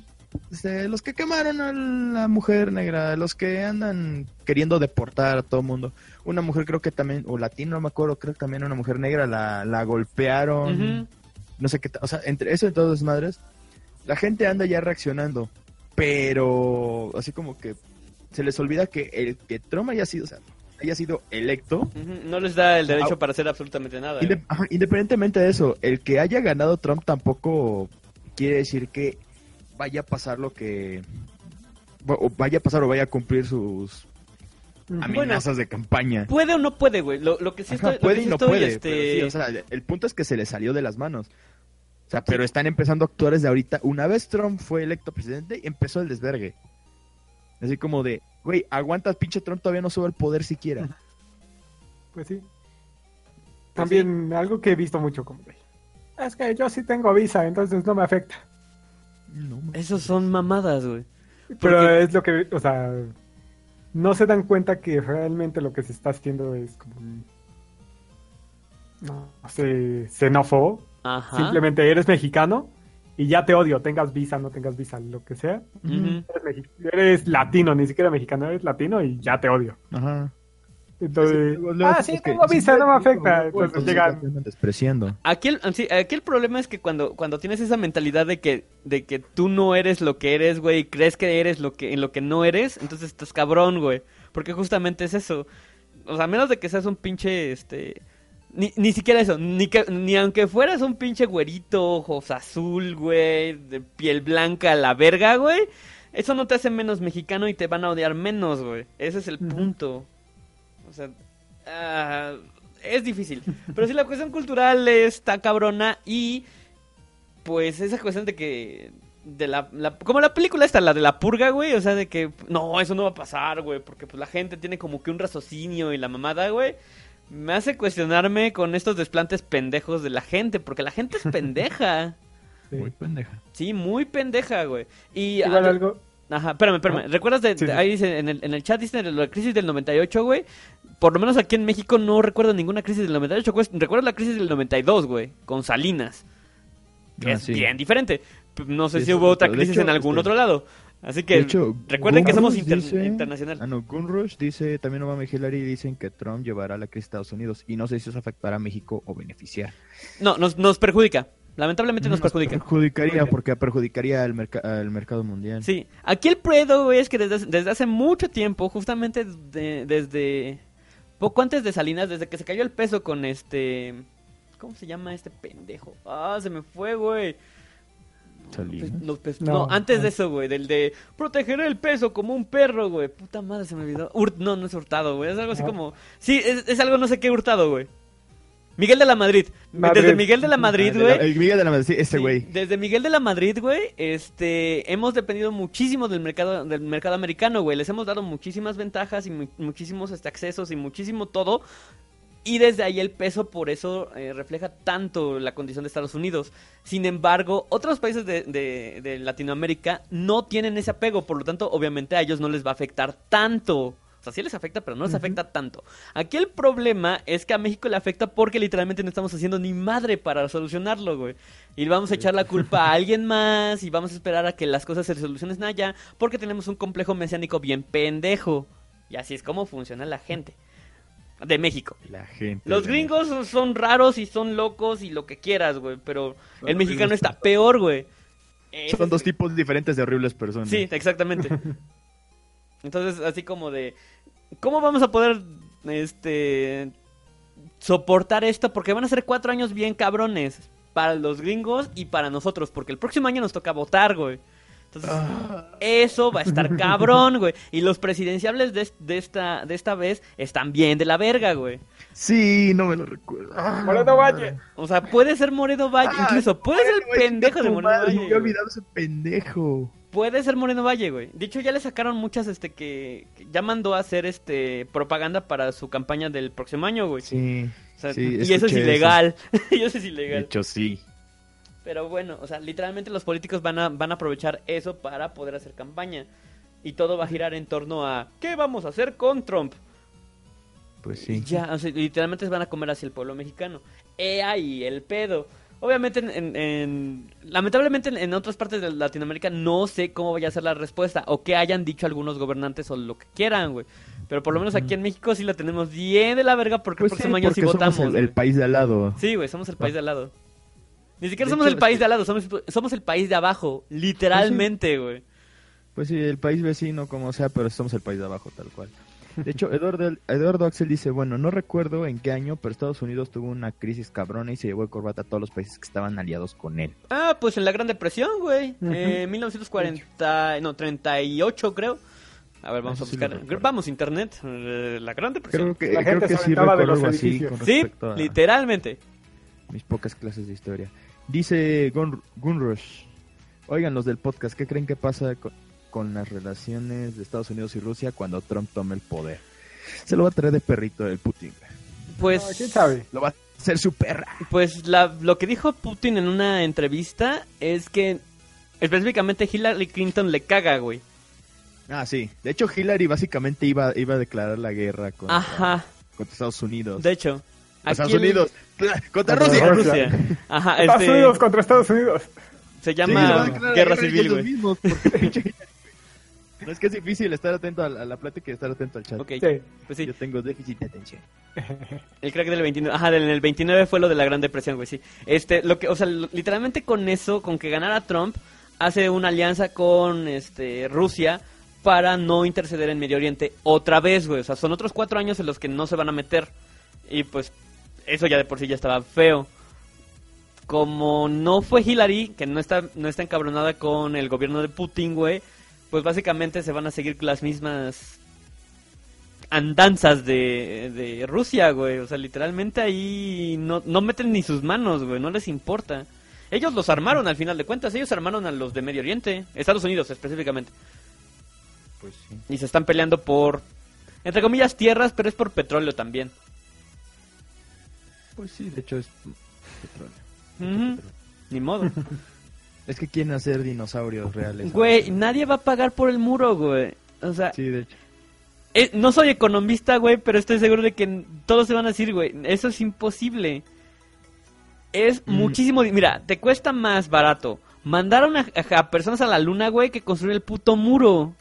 este, los que quemaron a la mujer negra, los que andan queriendo deportar a todo el mundo. Una mujer creo que también, o latino, no me acuerdo, creo que también una mujer negra la, la golpearon. No sé qué, o sea, entre eso y todas las madres, la gente anda ya reaccionando. Pero así como que se les olvida que el que Trump haya sido, o sea, haya sido electo, No les da el derecho Ah. para hacer absolutamente nada. ¿eh? Ajá, independientemente de eso, el que haya ganado Trump tampoco quiere decir que vaya a pasar lo que o vaya a pasar o vaya a cumplir sus amenazas de campaña. Puede o no puede, güey. Lo, lo que sí Ajá, estoy, lo puede que y sí no estoy, puede, este, pero sí, o sea, el punto es que se le salió de las manos. O sea, pero están empezando a actuar desde ahorita. Una vez Trump fue electo presidente, empezó el desvergue. Así como de, güey, aguantas, pinche Trump todavía no sube al poder siquiera. Pues sí. También algo que he visto mucho como de, es que yo sí tengo visa, entonces no me afecta. No. Esos son mamadas, güey. Pero Porque- es lo que, o sea, no se dan cuenta que realmente lo que se está haciendo es como no sé, xenófobo. Ajá. Simplemente eres mexicano y ya te odio, tengas visa, no tengas visa, lo que sea. Eres, mexi- eres latino, ni siquiera mexicano, eres latino y ya te odio. Ajá. Entonces, Sí, ah, sí, que- tengo visa, no me afecta. Entonces llegan, te andan despreciando. Aquí el, sí, aquí el problema es que cuando, cuando tienes esa mentalidad de que, de que tú no eres lo que eres, güey, y crees que eres lo que, en lo que no eres, entonces estás cabrón, güey. Porque justamente es eso. O sea, a menos de que seas un pinche, este... Ni, ni siquiera eso, ni, que, ni aunque fueras un pinche güerito, ojos azul, güey, de piel blanca a la verga, güey. Eso no te hace menos mexicano y te van a odiar menos, güey. Ese es el punto. O sea, ah, es difícil. Pero sí, la cuestión cultural está cabrona y pues esa cuestión de que... De la, la- como la película esta, la de la purga, güey, o sea, de que no, eso no va a pasar, güey, porque pues la gente tiene como que un raciocinio y la mamada, güey, me hace cuestionarme con estos desplantes pendejos de la gente, porque la gente es pendeja, <laughs> sí. Muy pendeja. sí, muy pendeja, güey. Y Igual ah, algo, Ajá, espérame, espérame. No. ¿Recuerdas de, Sí, de- sí. ahí dice, en el, en el chat dice la crisis del 98, güey? Por lo menos aquí en México no recuerdo ninguna crisis del 98, güey. Recuerdo la crisis del 92, güey, con Salinas. Que Ah, es sí. bien diferente. No sé Sí, si hubo otra crisis hecho, en algún este, otro lado. Así que hecho, recuerden que somos inter- dice- internacional. Ah, no, Gunrush dice, también Obama y Hillary dicen que Trump llevará la crisis a Estados Unidos y no sé si eso afectará a México o beneficiar. No, nos, nos perjudica. Lamentablemente nos perjudica. Perjudicaría porque perjudicaría al, merca- al mercado mundial. Sí, aquí el pedo, es que desde, hace- desde hace mucho tiempo, justamente de- desde poco antes de Salinas, desde que se cayó el peso con este... ¿Cómo se llama este pendejo? Ah, se me fue, güey. Salinas. Pues, no, pues, No, no, antes de eso, güey, del de protegeré el peso como un perro, güey. Puta madre, se me olvidó. Hur- no, no es hurtado, güey. Es algo así No. como. Sí, es, es algo no sé qué hurtado, güey. Miguel de la Madrid. Madrid. Desde Miguel de la Madrid, Ah, güey. El Miguel de la Madrid, sí, ese Sí, güey. desde Miguel de la Madrid, güey, este, hemos dependido muchísimo del mercado, del mercado americano, güey. Les hemos dado muchísimas ventajas y mu- muchísimos este, accesos y muchísimo todo. Y desde ahí el peso por eso eh, refleja tanto la condición de Estados Unidos. Sin embargo, otros países de, de- de Latinoamérica no tienen ese apego, por lo tanto, obviamente a ellos no les va a afectar tanto. O sea, sí les afecta, pero no les afecta tanto. Aquí el problema es que a México le afecta porque literalmente no estamos haciendo ni madre para solucionarlo, güey. Y vamos a echar la culpa a alguien más y vamos a esperar a que las cosas se solucionen allá porque tenemos un complejo mesiánico bien pendejo. Y así es como funciona la gente de México. La gente. Los gringos son- son raros y son locos y lo que quieras, güey, pero Son el mexicano está peor, güey. Ese Son es- dos tipos diferentes de horribles personas. Sí, exactamente. <laughs> Entonces, así como de, ¿cómo vamos a poder, este, soportar esto? Porque van a ser cuatro años bien cabrones para los gringos y para nosotros, porque el próximo año nos toca votar, güey. Entonces, Ah. eso va a estar <laughs> cabrón, güey. Y los presidenciables de, es- de esta, de esta vez están bien de la verga, güey. Sí, no me lo recuerdo. Ah. Moreno Valle. O sea, puede ser Moreno Valle, Ah, incluso puede ser Valle, pendejo de Moreno madre, Valle. Me había güey. olvidado ese pendejo. Puede ser Moreno Valle, güey. De hecho, ya le sacaron muchas, este, que, que ya mandó a hacer, este, propaganda para su campaña del próximo año, güey. Sí. O sea, sí, y eso es ilegal. <laughs> y eso es De ilegal. hecho, sí. Pero bueno, o sea, literalmente los políticos van a, van a aprovechar eso para poder hacer campaña. Y todo va a girar en torno a, ¿qué vamos a hacer con Trump? Pues sí. Ya, o sea, literalmente se van a comer hacia el pueblo mexicano. He ahí el pedo. Obviamente, en, en- en- lamentablemente en, otras partes de Latinoamérica no sé cómo vaya a ser la respuesta o qué hayan dicho algunos gobernantes o lo que quieran, güey. Pero por lo menos aquí en México sí la tenemos bien de la verga porque Pues el sí, próximo año sí porque somos votamos. el, el país de al lado. Sí, güey, somos el país de al lado. Ni siquiera De somos hecho, el país de al lado, somos, somos el país de abajo, literalmente, güey. Pues sí, el país vecino, como sea, pero somos el país de abajo, tal cual. De hecho, <laughs> Eduardo, Eduardo Axel dice, bueno, no recuerdo en qué año, pero Estados Unidos tuvo una crisis cabrona y se llevó de corbata a todos los países que estaban aliados con él. Ah, pues en la Gran Depresión, güey. Ujú. Eh, 1940, no, 38 creo. A ver, vamos Eso a sí buscar. recuerdo. vamos, internet. eh, la Gran Depresión. Creo que, La creo gente que se sí recuerdo algo así con Sí, a literalmente. mis pocas clases de historia. Dice Gun Gunrush, oigan los del podcast, ¿qué creen que pasa con, con las relaciones de Estados Unidos y Rusia cuando Trump tome el poder? Se lo va a traer de perrito el Putin. Pues, No, ¿Quién sabe? Lo va a hacer su perra. pues la, lo que dijo Putin en una entrevista es que específicamente Hillary Clinton le caga, güey. Ah, sí. De hecho, Hillary básicamente iba, iba a declarar la guerra contra, Ajá, contra Estados Unidos. de hecho. Estados aquí Unidos. Contra Contra Rusia. Rusia. Ajá, Estados este, Unidos contra Estados Unidos. se Sí, llama la Guerra guerra Civil, güey. mismos, porque. <laughs> No es que es difícil estar atento a la, a la plática y estar atento al chat. Ok, Sí. pues sí. Yo tengo déficit de atención. El crack del 29. Ajá, del el 29 fue lo de la Gran Depresión, güey, sí. Este, lo que, o sea, lo- literalmente con eso, con que ganara Trump, hace una alianza con este Rusia para no interceder en Medio Oriente otra vez, güey. O sea, son otros cuatro años en los que no se van a meter. Y pues, eso ya de por sí ya estaba feo. Como no fue Hillary, que no está, no está encabronada con el gobierno de Putin, güey, pues básicamente se van a seguir las mismas andanzas de, de Rusia, güey. O sea, literalmente ahí no, no meten ni sus manos, güey. No les importa. Ellos los armaron al final de cuentas. Ellos armaron a los de Medio Oriente. Estados Unidos específicamente. Pues sí. Y se están peleando por, entre comillas, tierras, pero es por petróleo también. Pues sí, de hecho es petróleo. Ni modo. <laughs> Es que quieren hacer dinosaurios reales. Güey, nadie va a pagar por el muro, güey. O sea, Sí, de hecho. eh, no soy economista, güey, pero estoy seguro de que todos se van a decir, güey, eso es imposible. Es Mm. muchísimo... Mira, te cuesta más barato mandar a, una- a- a personas a la luna, güey, que construir el puto muro.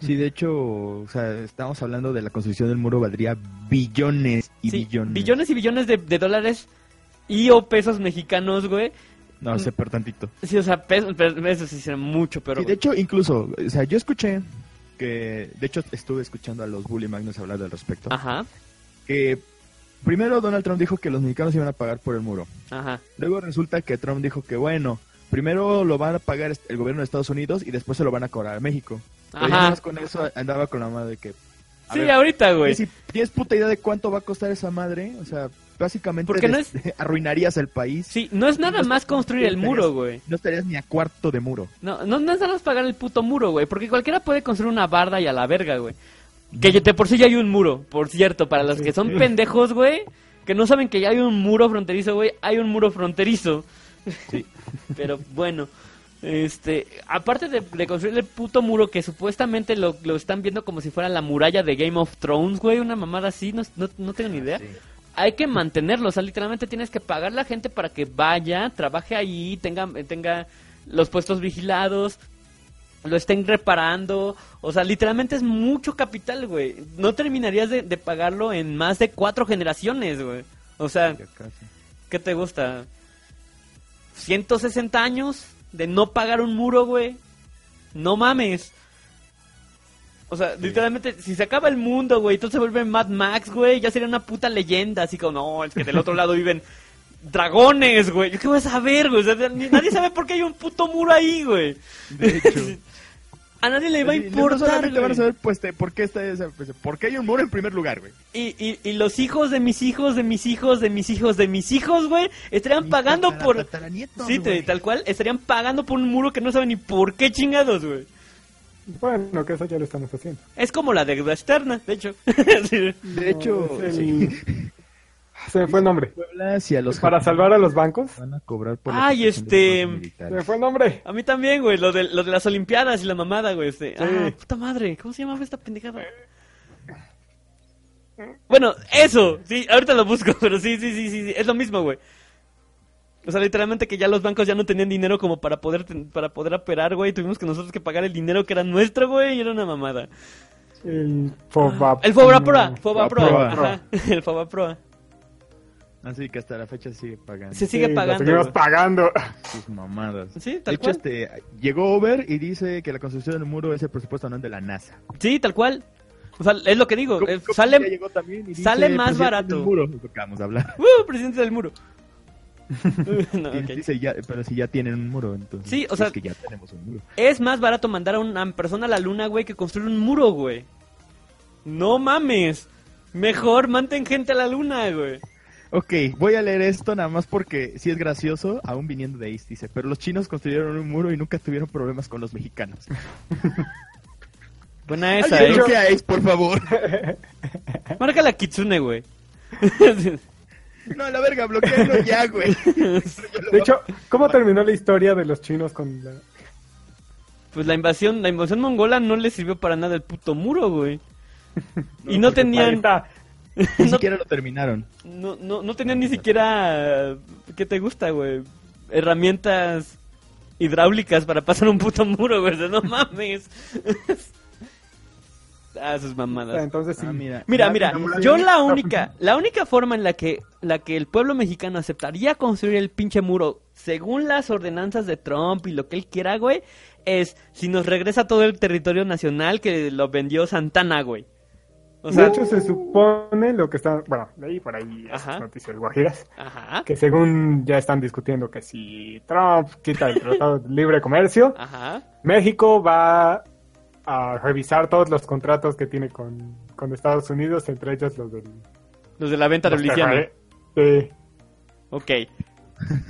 Sí, de hecho, o sea, estamos hablando de la construcción del muro valdría billones y Sí, billones. billones y billones de, de dólares y o pesos mexicanos, güey. No, sé, pero tantito. Sí, o sea, pesos, eso sí será mucho, pero... Sí, de hecho, incluso, o sea, yo escuché que, de hecho, estuve escuchando a los Bully Magnus hablar al respecto. Ajá, Que primero Donald Trump dijo que los mexicanos iban a pagar por el muro. ajá. Luego resulta que Trump dijo que, bueno, primero lo van a pagar el gobierno de Estados Unidos y después se lo van a cobrar a México. Pero Ajá. con eso andaba con la madre que... a Sí, ver, ahorita, güey. Si tienes puta idea de cuánto va a costar esa madre, o sea, básicamente Porque no des- <laughs> arruinarías el país. Sí, no es nada No más construir el muro, güey. No estarías ni a cuarto de muro. No, no, no es nada más pagar el puto muro, güey. Porque cualquiera puede construir una barda y a la verga, güey. Que de por sí ya hay un muro, por cierto. Para los que son pendejos, güey. Que no saben que ya hay un muro fronterizo, güey. Hay un muro fronterizo. Sí. <laughs> Pero bueno. Este, aparte de, de construir el puto muro que supuestamente lo, lo están viendo como si fuera la muralla de Game of Thrones, güey, una mamada así, no, no, no tengo ni idea. Hay que mantenerlo, o sea, literalmente tienes que pagar a la gente para que vaya, trabaje ahí, tenga, tenga los puestos vigilados, lo estén reparando, o sea, literalmente es mucho capital, güey. No terminarías de, de pagarlo en más de cuatro generaciones, güey. O sea. ¿qué te gusta? ¿160 años de no pagar un muro, güey? No mames. O sea, literalmente, si se acaba el mundo, güey, entonces se vuelve Mad Max, güey, ya sería una puta leyenda, así como, no, es que del otro lado viven dragones, güey. ¿Yo qué voy a saber, güey? O sea, ni- nadie sabe por qué hay un puto muro ahí, güey. De hecho. <laughs> A nadie le va a Sí, no importar, solamente van a saber, pues, por qué está esa, pues, por qué hay un muro en primer lugar, güey. Y, y, y los hijos de mis hijos, de mis hijos, de mis hijos, de mis hijos, güey, estarían pagando por... Tataranietos, Sí, te- güey. tal cual, estarían pagando por un muro que no saben ni por qué chingados, güey. Bueno, que eso ya lo estamos haciendo. Es como la deuda externa, de hecho. <laughs> Sí. De hecho, Es sí. El- Se me fue el nombre. Los Para salvar a los bancos. van a cobrar por Ay, este, Se me fue el nombre. A mí también, güey, lo de, lo de las olimpiadas y la mamada, güey. Este. Sí. Ah, puta madre, ¿cómo se llamaba esta pendejada? Bueno, eso, sí, ahorita lo busco, <laughs> pero sí, sí, sí, sí, sí, es lo mismo, güey. O sea, literalmente que ya los bancos ya no tenían dinero como para poder ten- para poder operar, güey. Tuvimos que nosotros que pagar el dinero que era nuestro, güey, y era una mamada. El Foba. El Fobaproa, Fobaproa, Fobaproa. ajá, <laughs> el Fobaproa. Así que hasta la fecha sigue pagando Se sigue Sí, pagando. Seguimos pagando. sus mamadas. Sí, De tal hecho, cual. este, llegó Over y dice que la construcción del muro es el presupuesto anual de la NASA. Sí, tal cual. O sea, es lo que digo, ¿Cómo- eh, sale llegó también y dice, sale más "Presidente barato". del muro, de hablar. <laughs> ¡Uh! Presidente del muro. <laughs> No, Y ok. dice ya, pero si ya tienen un muro, entonces. Sí, o es sea- que ya tenemos un muro. Es más barato mandar a una persona a la luna, güey, que construir un muro, güey. No mames. Mejor mantén gente a la luna, güey. Ok, voy a leer esto nada más porque sí es gracioso, aún viniendo de ahí, dice, pero los chinos construyeron un muro y nunca tuvieron problemas con los mexicanos. <laughs> Buena esa, Alguien eh. bloquea a Ace, por favor. <laughs> Marca la Kitsune, güey. <laughs> No, la verga, bloquealo ya, güey. De hecho, ¿cómo terminó la historia de los chinos con la... pues la invasión, la invasión mongola no le sirvió para nada el puto muro, güey. y no tenían. <laughs> Ni no, siquiera lo terminaron. no, no, no tenían ni siquiera, ¿qué te gusta, güey? Herramientas hidráulicas para pasar un puto muro, güey. O sea, no <laughs> mames. ah, sus mamadas. Entonces sí. Ah, mira. Mira, yo la única, la única forma en la que, la que el pueblo mexicano aceptaría construir el pinche muro, según las ordenanzas de Trump y lo que él quiera, güey, es si nos regresa todo el territorio nacional que lo vendió Santana, güey. O sea, de hecho, se supone lo que está... Bueno, leí por ahí esas noticias guajiras. ajá, Que según ya están discutiendo que si Trump quita el Tratado de Libre Comercio, ajá, México va a revisar todos los contratos que tiene con, con Estados Unidos, entre ellos los del... los de la venta de terra- Sí. Ok.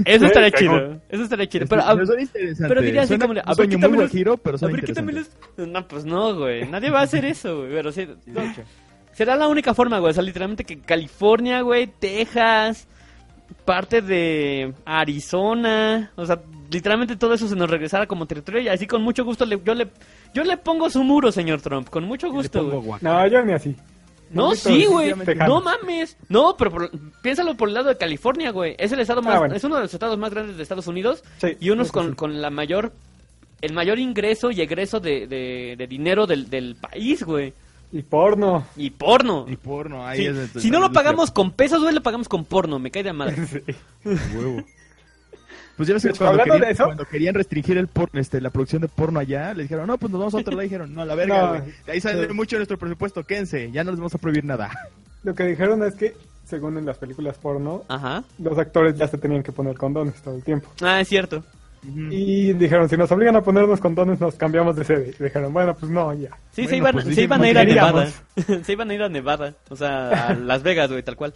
Eso estaría Sí, chido, eso estaría chido. Pero, a, Pero interesante. pero diría así como a ver, sueño muy quítame los- guajiro, pero a ver, quítame interesante. los- No, pues no, güey, nadie va a hacer eso, güey, pero sí, no. Será la única forma, güey. O sea, literalmente que California, güey, Texas, parte de Arizona, o sea, literalmente todo eso se nos regresara como territorio y así con mucho gusto le, yo le yo le pongo su muro, señor Trump, con mucho Le gusto, pongo güey. guac. No, yo ni así. No, Maldito, sí, güey. No mames. No, pero por- piénsalo por el lado de California, güey. Es el estado más Ah, bueno. es uno de los estados más grandes de Estados Unidos Sí, y unos con, sí. con la mayor el mayor ingreso y egreso de, de, de dinero del, del país, güey. Y porno. Y porno. Y porno, ahí Sí, es donde- si no lo pagamos con pesos, güey, lo pagamos con porno. Me cae de madre. <laughs> Sí. Huevo. Pues ya ves que cuando querían, de eso- cuando querían restringir el por, este, la producción de porno allá, le dijeron, no, pues nos vamos a otro lado. Y dijeron, no, a la verga, güey. Ahí sale Sí. mucho de nuestro presupuesto, quédense, ya no les vamos a prohibir nada. Lo que dijeron es que, según en las películas porno, Ajá. los actores ya se tenían que poner condones todo el tiempo. Ah, es cierto. Y dijeron, si nos obligan a ponernos condones, nos cambiamos de sede. Y dijeron, bueno, pues no, ya. Sí, se Bueno, iban, pues se dicen, iban a pues, ir a Nevada. <laughs> se iban a ir a Nevada. O sea, a <laughs> Las Vegas, güey, tal cual.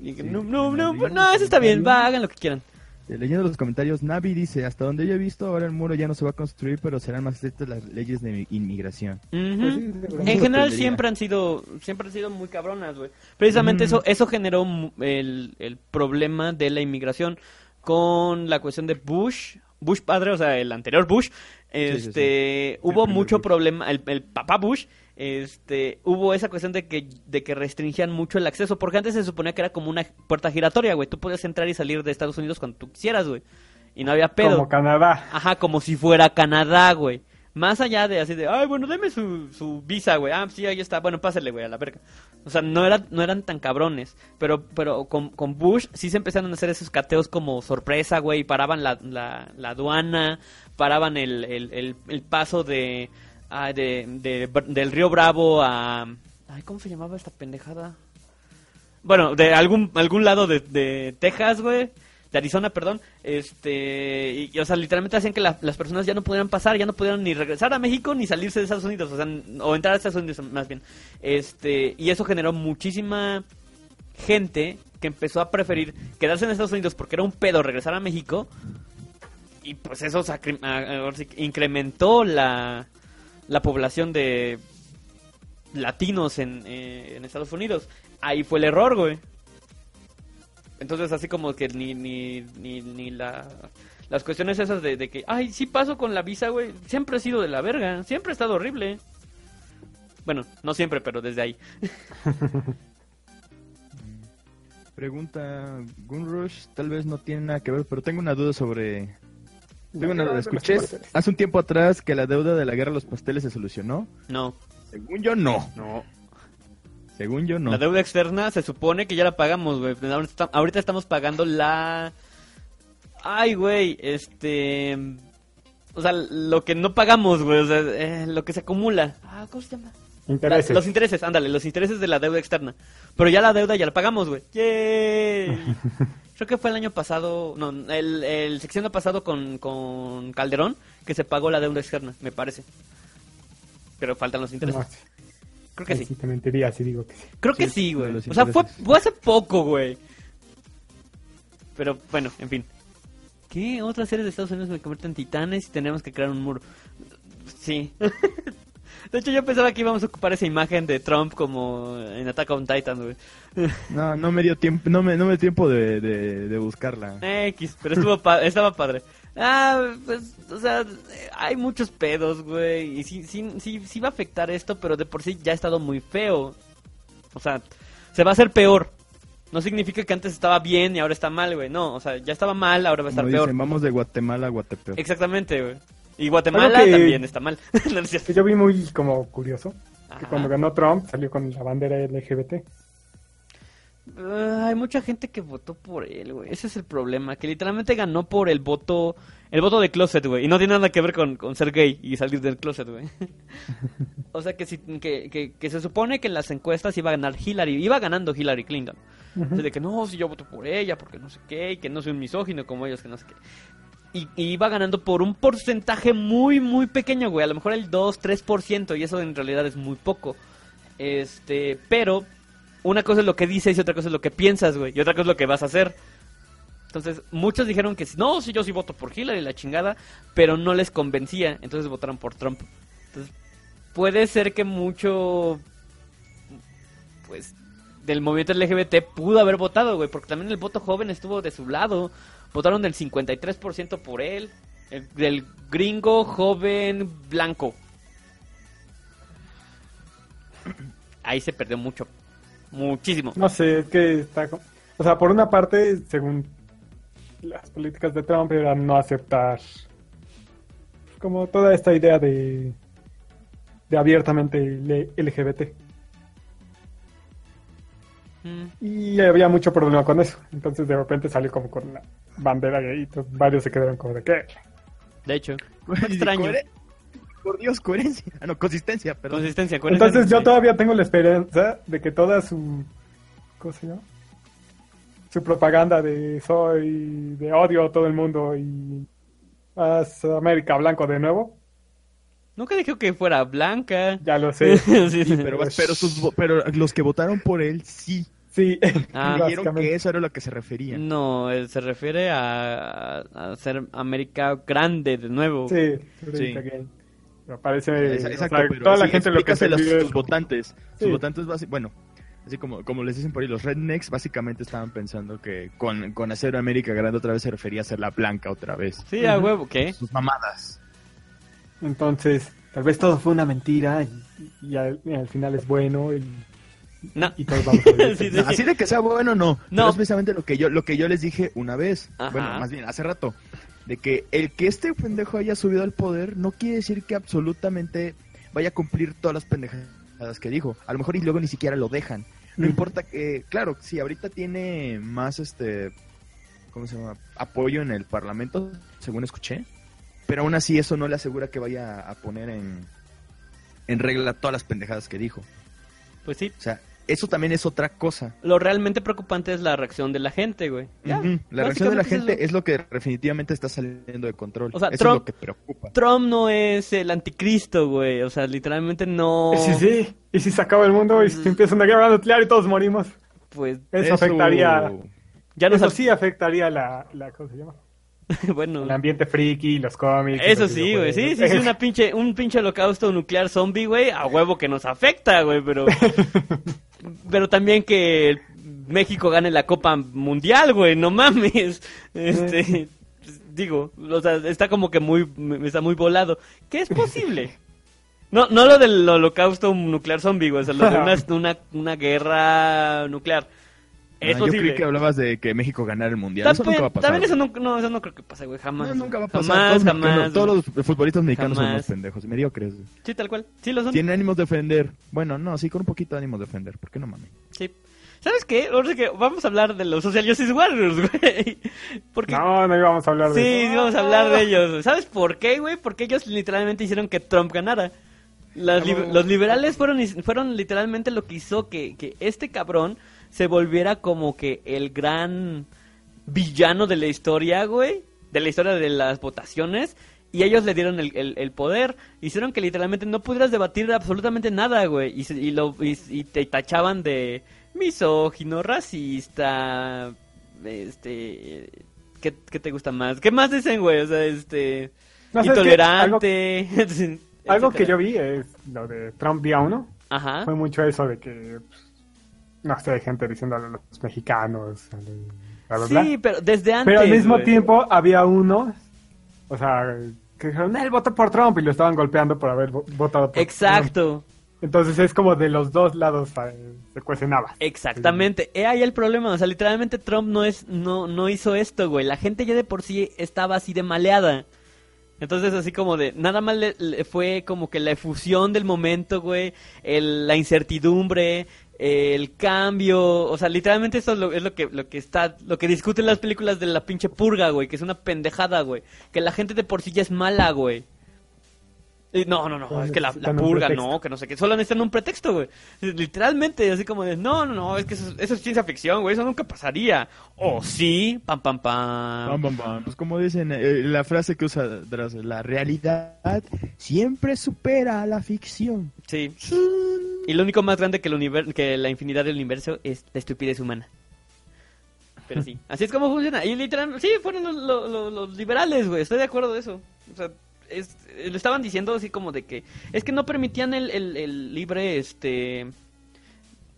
Y Sí, no, no, no, no, eso está bien, va, hagan lo que quieran. Leyendo los comentarios, Navi dice, hasta donde yo he visto, ahora el muro ya no se va a construir, pero serán más estrictas las leyes de inmigración. Pues sí, de verdad. En general siempre han sido siempre han sido muy cabronas, güey. Precisamente Mm. eso eso generó el, el problema de la inmigración con la cuestión de Bush, Bush padre, o sea, el anterior Bush, este, hubo mucho Bush. problema, el, el papá Bush, este, hubo esa cuestión de que de que restringían mucho el acceso, porque antes se suponía que era como una puerta giratoria, güey. Tú podías entrar y salir de Estados Unidos cuando tú quisieras, güey. Y no había pedo. Como Canadá. Ajá, como si fuera Canadá, güey. Más allá de así de, ay, bueno, deme su, su visa, güey. Ah, sí, ahí está. Bueno, pásale, güey, a la verga. O sea, no, era, no eran tan cabrones. Pero, pero con, Bush sí se empezaron a hacer esos cateos como sorpresa, güey. Paraban la, la, la aduana, paraban el, el, el, el paso de, ah, de, de- del río Bravo a... Ay, ¿cómo se llamaba esta pendejada? Bueno, de algún, algún lado de, de Texas, güey. De Arizona, perdón. Este. Y, o sea, literalmente hacían que la- las personas ya no pudieran pasar, ya no pudieran ni regresar a México ni salirse de Estados Unidos. O sea, o entrar a Estados Unidos más bien. Este. Y eso generó muchísima gente que empezó a preferir quedarse en Estados Unidos porque era un pedo regresar a México. Y pues eso sacri- incrementó la, la población de latinos en, eh, en Estados Unidos. Ahí fue el error, güey. Entonces, así como que ni, ni, ni, ni la, las cuestiones esas de, de que, ay, sí paso con la visa, güey, siempre ha sido de la verga, siempre ha estado horrible. Bueno, no siempre, pero desde ahí. <laughs> Pregunta Gunrush, tal vez no tiene nada que ver, pero tengo una duda sobre... Tengo una duda. Escuché hace un tiempo atrás que la deuda de la guerra a los pasteles se solucionó. No, Según yo, no. no. Según yo, no. La deuda externa se supone que ya la pagamos, güey. Ahorita esta- Ahorita estamos pagando la... Ay, güey, este... O sea, lo que no pagamos, güey, o sea, eh, lo que se acumula. Ah, ¿cómo se llama? Intereses. La- los intereses, ándale, los intereses de la deuda externa. Pero ya la deuda ya la pagamos, güey. ¡Yay! <laughs> Creo que fue el año pasado, no, el, el sección pasado con, con Calderón que se pagó la deuda externa, me parece. Pero faltan los intereses. No, sí. Creo que sí. sí te mentiría si digo que sí. Creo que Sí, güey. O sea, fue, fue hace poco, güey. Pero bueno, en fin. ¿Qué otras series de Estados Unidos me convierten en titanes y tenemos que crear un muro? Sí. <laughs> De hecho, yo pensaba que íbamos a ocupar esa imagen de Trump como en Attack on Titan, güey. <laughs> No, no me dio tiempo, no me, no me dio tiempo de, de, de buscarla. X, pero estuvo pa- estaba padre. Ah, pues, o sea, hay muchos pedos, güey. Y sí, sí, sí, sí va a afectar esto, pero de por sí ya ha estado muy feo. O sea, se va a hacer peor. No significa que antes estaba bien y ahora está mal, güey. No, o sea, ya estaba mal, ahora va a estar Como peor. dicen, vamos de Guatemala a Guatepeor. Exactamente, güey. Y Guatemala Algo que- también está mal. <laughs> No, no es cierto. Que yo vi muy como curioso. Que Ajá. cuando ganó Trump salió con la bandera LGBT. Ah, hay mucha gente que votó por él, güey. Ese es el problema. Que literalmente ganó por el voto. El voto de closet, güey. Y no tiene nada que ver con, con ser gay y salir del closet, güey. <laughs> o sea que, si, que, que, que se supone que en las encuestas iba a ganar Hillary. Iba ganando Hillary Clinton. Ujú. O sea, de que no, si yo voto por ella, porque no sé qué. Y que no soy un misógino como ellos, que no sé qué. Y, y iba ganando por un porcentaje muy, muy pequeño, güey. A lo mejor el 2, 3%. Y eso en realidad es muy poco. Este, pero una cosa es lo que dices y otra cosa es lo que piensas, güey. Y otra cosa es lo que vas a hacer. Entonces, muchos dijeron que no, si yo sí voto por Hillary, la chingada, pero no les convencía, entonces votaron por Trump. Entonces, puede ser que mucho, pues, del movimiento LGBT pudo haber votado, güey, porque también el voto joven estuvo de su lado. Votaron del 53% por él, el, del gringo joven blanco. Ahí se perdió mucho, muchísimo. No sé, es que está... O sea, por una parte, según las políticas de Trump, era no aceptar como toda esta idea de, de abiertamente LGBT. Mm. Y había mucho problema con eso. Entonces de repente salió como con la bandera gay y varios se quedaron como de qué. De hecho, extraño. Por Dios, coherencia. Ah, no, consistencia, perdón. consistencia. coherencia, Entonces yo todavía tengo la esperanza de que toda su... ¿Cómo se llama? Su propaganda de soy de odio a todo el mundo y Haz América blanco de nuevo. Nunca dijo que fuera blanca. Ya lo sé. <laughs> Sí, sí. Pero, pero, sus pero los que votaron por él sí Sí, <laughs> Ah. dijeron que eso era lo que se refería. No, él se refiere a, a ser América grande de nuevo. Sí, Sí. Me parece. O Exacto, sea, pero toda la sí, gente lo que a entendió sus es- votantes. Sí. Sus votantes, bueno, así como, como les dicen por ahí, los rednecks básicamente estaban pensando que con, con hacer América Grande otra vez se refería a ser la blanca otra vez. Sí, a huevo, ¿qué? Sus mamadas. Entonces, tal vez todo fue una mentira y, y al, y al final es bueno y, No. y todos vamos a vivir <laughs> Sí, sí. No, así de que sea bueno, no. No. Pero es precisamente lo que yo, lo que yo les dije una vez. Ajá. Bueno, más bien, hace rato. De que el que este pendejo haya subido al poder no quiere decir que absolutamente vaya a cumplir todas las pendejadas que dijo. A lo mejor y luego ni siquiera lo dejan. No Ujú. importa que, claro, si ahorita tiene más este, ¿cómo se llama? Apoyo en el parlamento, según escuché. Pero aún así eso no le asegura que vaya a poner en, en regla todas las pendejadas que dijo. Pues sí. O sea, eso también es otra cosa. Lo realmente preocupante es la reacción de la gente, güey. Ya. La reacción de la gente es es lo que definitivamente está saliendo de control. O sea, eso Trump- es lo que preocupa. eso. Trump no es el anticristo, güey. O sea, literalmente no. Sí, sí. Y si se acaba el mundo y si empieza una guerra nuclear y todos morimos, Pues eso, afectaría. ya no Eso sab- sí afectaría la, la. ¿Cómo se llama? <laughs> bueno. El ambiente friki, los cómics. Eso los sí, güey. Sí, sí, sí, <laughs> una pinche, un pinche holocausto nuclear zombie, güey. A huevo que nos afecta, güey, pero. <laughs> pero también que México gane la Copa Mundial, güey. No mames. Este. Digo, o sea, está como que muy. Está muy volado. ¿Qué es posible? No, no lo del holocausto nuclear zombie, güey. O sea, lo de una, <laughs> una, una guerra nuclear. Es Ah, yo posible. creí que hablabas de que México ganara el mundial. También, eso nunca va a pasar. también eso no, no, eso no creo que pase, güey. Jamás. No, nunca va a pasar. Jamás, todos, jamás. todos los futbolistas mexicanos son Jamás. unos pendejos, mediocres. Sí, tal cual. Sí, lo son. Tienen ánimos de ofender. Bueno, no, sí, con un poquito de ánimos de ofender. ¿Por qué no mames? Sí. ¿Sabes qué? Ahora sí que vamos a hablar de los Social Justice Warriors, güey. Porque... No, no íbamos a hablar de sí, eso. sí, vamos a hablar de ellos. ¿Sabes por qué, güey? Porque ellos literalmente hicieron que Trump ganara. Las li- los liberales fueron, fueron literalmente lo que hizo que, que este cabrón se volviera como que el gran villano de la historia, güey. De la historia de las votaciones. Y ellos le dieron el, el- el poder. Hicieron que literalmente no pudieras debatir absolutamente nada, güey. Y, y, lo, y, y te tachaban de misógino, racista. Este. ¿Qué, qué te gusta más? ¿Qué más dicen, güey? O sea, este. Intolerante. Algo <laughs> que etcétera. yo vi es lo de Trump día uno. Ajá. Fue mucho eso de que, pues, no sé, gente diciendo a los mexicanos, a los- bla, bla, bla. Sí, pero desde antes. Pero al mismo güey. tiempo había unos, o sea, que dijeron, él votó por Trump y lo estaban golpeando por haber vo- votado por Trump. Exacto. Entonces es como de los dos lados eh, se habas. Exactamente, he ahí el problema, o sea, literalmente Trump no es, no, no hizo esto, güey, la gente ya de por sí estaba así de maleada, entonces así como de, nada más le- le fue como que la efusión del momento, güey, el- la incertidumbre, el cambio, o sea, literalmente eso es lo, es lo que, lo que está, lo que discuten las películas de la pinche purga, güey, que es una pendejada, güey, que la gente de por sí ya es mala, güey. Y no, no, no, es que la, la purga, no, que no sé qué, solo necesitan un pretexto, güey. Literalmente, así como de, no, no, no, es que eso, eso es ciencia ficción, güey, eso nunca pasaría. O sí, pam, pam, pam. Pam, pam, pam. Pues como dicen, eh, la frase que usa Drazo, la realidad siempre supera a la ficción. Sí. Y lo único más grande que, el univer- que la infinidad del universo es la estupidez humana. Pero sí, así es como funciona. Y literalmente, sí, fueron los, los- los- los liberales, güey, estoy de acuerdo de eso. O sea, es, lo estaban diciendo así como de que es que no permitían el, el- el libre, este,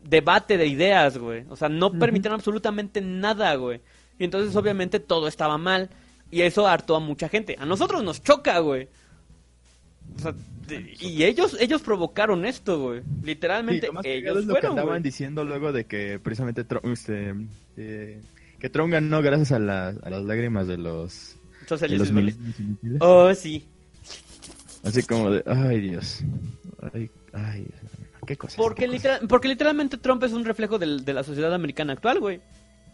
debate de ideas, güey. O sea, no Ujú. permitían absolutamente nada, güey. Y entonces, obviamente, todo estaba mal. Y eso hartó a mucha gente. A nosotros nos choca, güey. O sea, de- y ellos ellos provocaron esto, güey. Literalmente, Sí, lo ellos es lo que fueron, andaban güey. diciendo luego de que precisamente este, eh, que Trump ganó gracias a, la- a las lágrimas de los, de los. Oh, sí. Así como de, ay Dios, ay, ay, Dios qué cosa. Porque, literal- porque literalmente Trump es un reflejo del- de la sociedad americana actual, güey.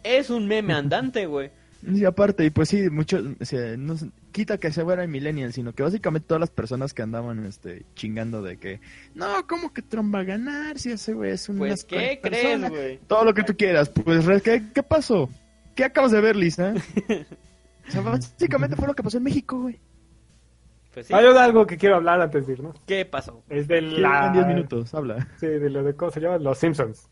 Es un meme andante, güey. <laughs> Y aparte, y pues sí, muchos, o sea, no quita que se fuera el millennial, sino que básicamente todas las personas que andaban este, chingando de que, no, ¿cómo que Trump va a ganar si ese güey es un Pues, ¿qué crees, persona?" güey? Todo lo que tú quieras, pues, ¿qué, qué pasó? ¿Qué acabas de ver, Lisa? <laughs> o sea, básicamente fue lo que pasó en México, güey. Pues sí. Hay algo que quiero hablar antes de irnos. ¿Qué pasó? Es de la... 10 minutos, habla. Sí, de lo de cómo se llama, Los Simpsons.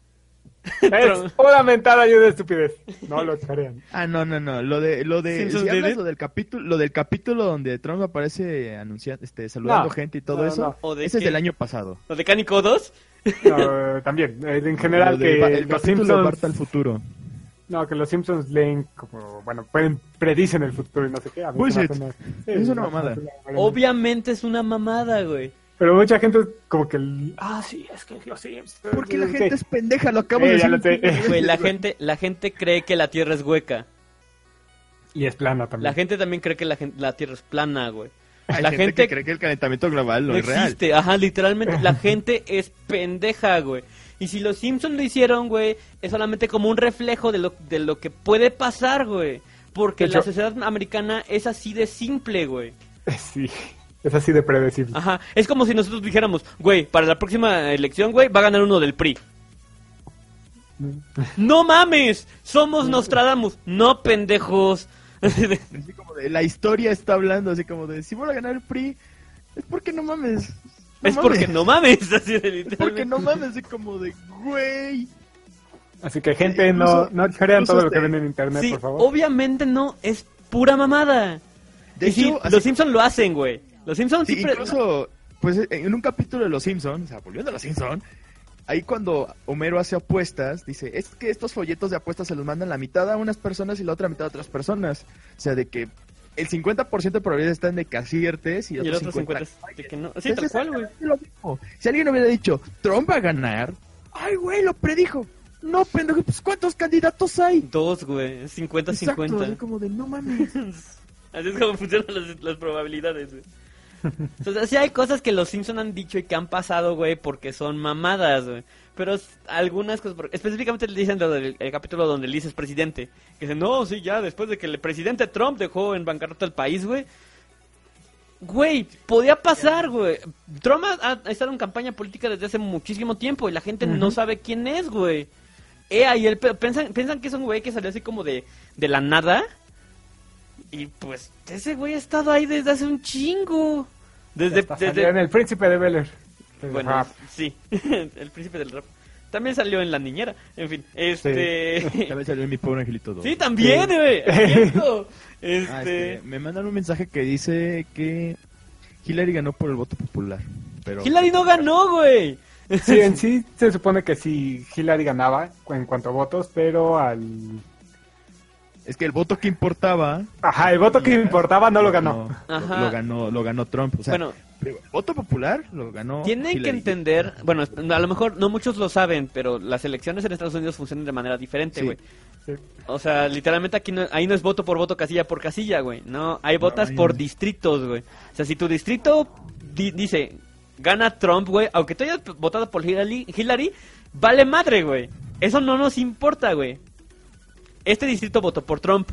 <laughs> es una mentada y una estupidez. No lo crean. <laughs> Ah, no, no, no. Lo de, lo de, Simpsons si hablas lo del capítulo, lo del capítulo donde Trump aparece anunciando, este, saludando No. gente y todo No, eso. no. ¿O de Ese es qué? del año pasado. ¿Lo de Cánico 2? No, también, eh, en general Lo de que el los capítulo Simpsons... Al futuro. No, que los Simpsons leen como, bueno, pueden, predicen el futuro y no sé qué. A mí se me Bullshit. hace una- sí, Es una mamada. Obviamente es una mamada, güey. Pero mucha gente como que... Ah, sí, es que los Simpsons... Porque la sí. gente es pendeja, lo acabo Eh, de decir. sé. <laughs> Güey, la gente, la gente cree que la Tierra es hueca. Y es plana también. La gente también cree que la, gen- la Tierra es plana, güey. Hay la gente, gente que cree que el calentamiento global no, no es real. existe. Ajá, literalmente. La <laughs> gente es pendeja, güey. Y si los Simpsons lo hicieron, güey, es solamente como un reflejo de lo, de lo que puede pasar, güey. Porque hecho- la sociedad americana es así de simple, güey. <laughs> Sí, es así de predecible. Ajá, es como si nosotros dijéramos, güey, para la próxima elección, güey, va a ganar uno del PRI. No mames, somos Nostradamus, no pendejos. <laughs> Así como de, la historia está hablando, así como de, si voy a ganar el PRI, es porque no mames. No es porque no mames, <laughs> así de Es porque no mames, así como de, güey. Así que gente, Incluso- no, no crean todo lo que este- ven en internet, Sí, por favor. obviamente no, es pura mamada. De y sí, hecho, así- los Simpsons lo hacen, güey. Los Simpsons Sí, siempre... incluso, pues en un capítulo de Los Simpsons, o sea, volviendo a Los Simpsons, ahí cuando Homero hace apuestas, dice, es que estos folletos de apuestas se los mandan la mitad a unas personas y la otra mitad a otras personas. O sea, de que el 50% de probabilidades están de que aciertes y, Y el otro 50 es de que no. Sí, Es tal cual, güey. Si alguien hubiera dicho, Trump va a ganar, ay, güey, lo predijo. No, pendejo, pues ¿cuántos candidatos hay? Dos, güey. 50-50. Exacto, así como de, no mames. <laughs> Así es como funcionan las, las probabilidades, güey. <laughs> Sea, sí hay cosas que los Simpson han dicho y que han pasado, güey, porque son mamadas, güey. Pero algunas cosas, específicamente le dicen lo del el capítulo donde Liz es presidente. Que dicen, no, sí, ya, después de que el presidente Trump dejó en bancarrota el país, güey. Güey, podía pasar, güey. Trump ha, ha estado en campaña política desde hace muchísimo tiempo y la gente no sabe quién es, güey. Eh, ahí el pe- piensan, piensan que es un güey que salió así como de, de la nada. Y pues ese güey ha estado ahí desde hace un chingo. Desde, Hasta desde- salió en el príncipe de Bel Air. Bueno, rap. sí, <laughs> el príncipe del rap. También salió en La Niñera. En fin, este... <laughs> También salió en mi pobre angelito 2. Sí, también, güey. <laughs> cierto. Este... Ah, este, me mandan un mensaje que dice que Hillary ganó por el voto popular. Pero Hillary no ganó, güey. Sí, en sí se supone que sí Hillary ganaba en cuanto a votos, pero al... es que el voto que importaba Ajá, el voto que importaba no lo ganó. lo- Ajá. Lo, ganó, lo ganó Trump. O sea, Bueno, el voto popular lo ganó. Tienen que entender, bueno, a lo mejor no muchos lo saben, pero las elecciones en Estados Unidos funcionan de manera diferente, güey. Sí. O sea, literalmente aquí no, ahí no es voto por voto, casilla por casilla, güey. No, hay votas por no. distritos, güey. O sea, si tu distrito di- dice gana Trump, güey, aunque tú hayas votado por Hillary, Hillary, vale madre, güey. Eso no nos importa, güey. Este distrito votó por Trump,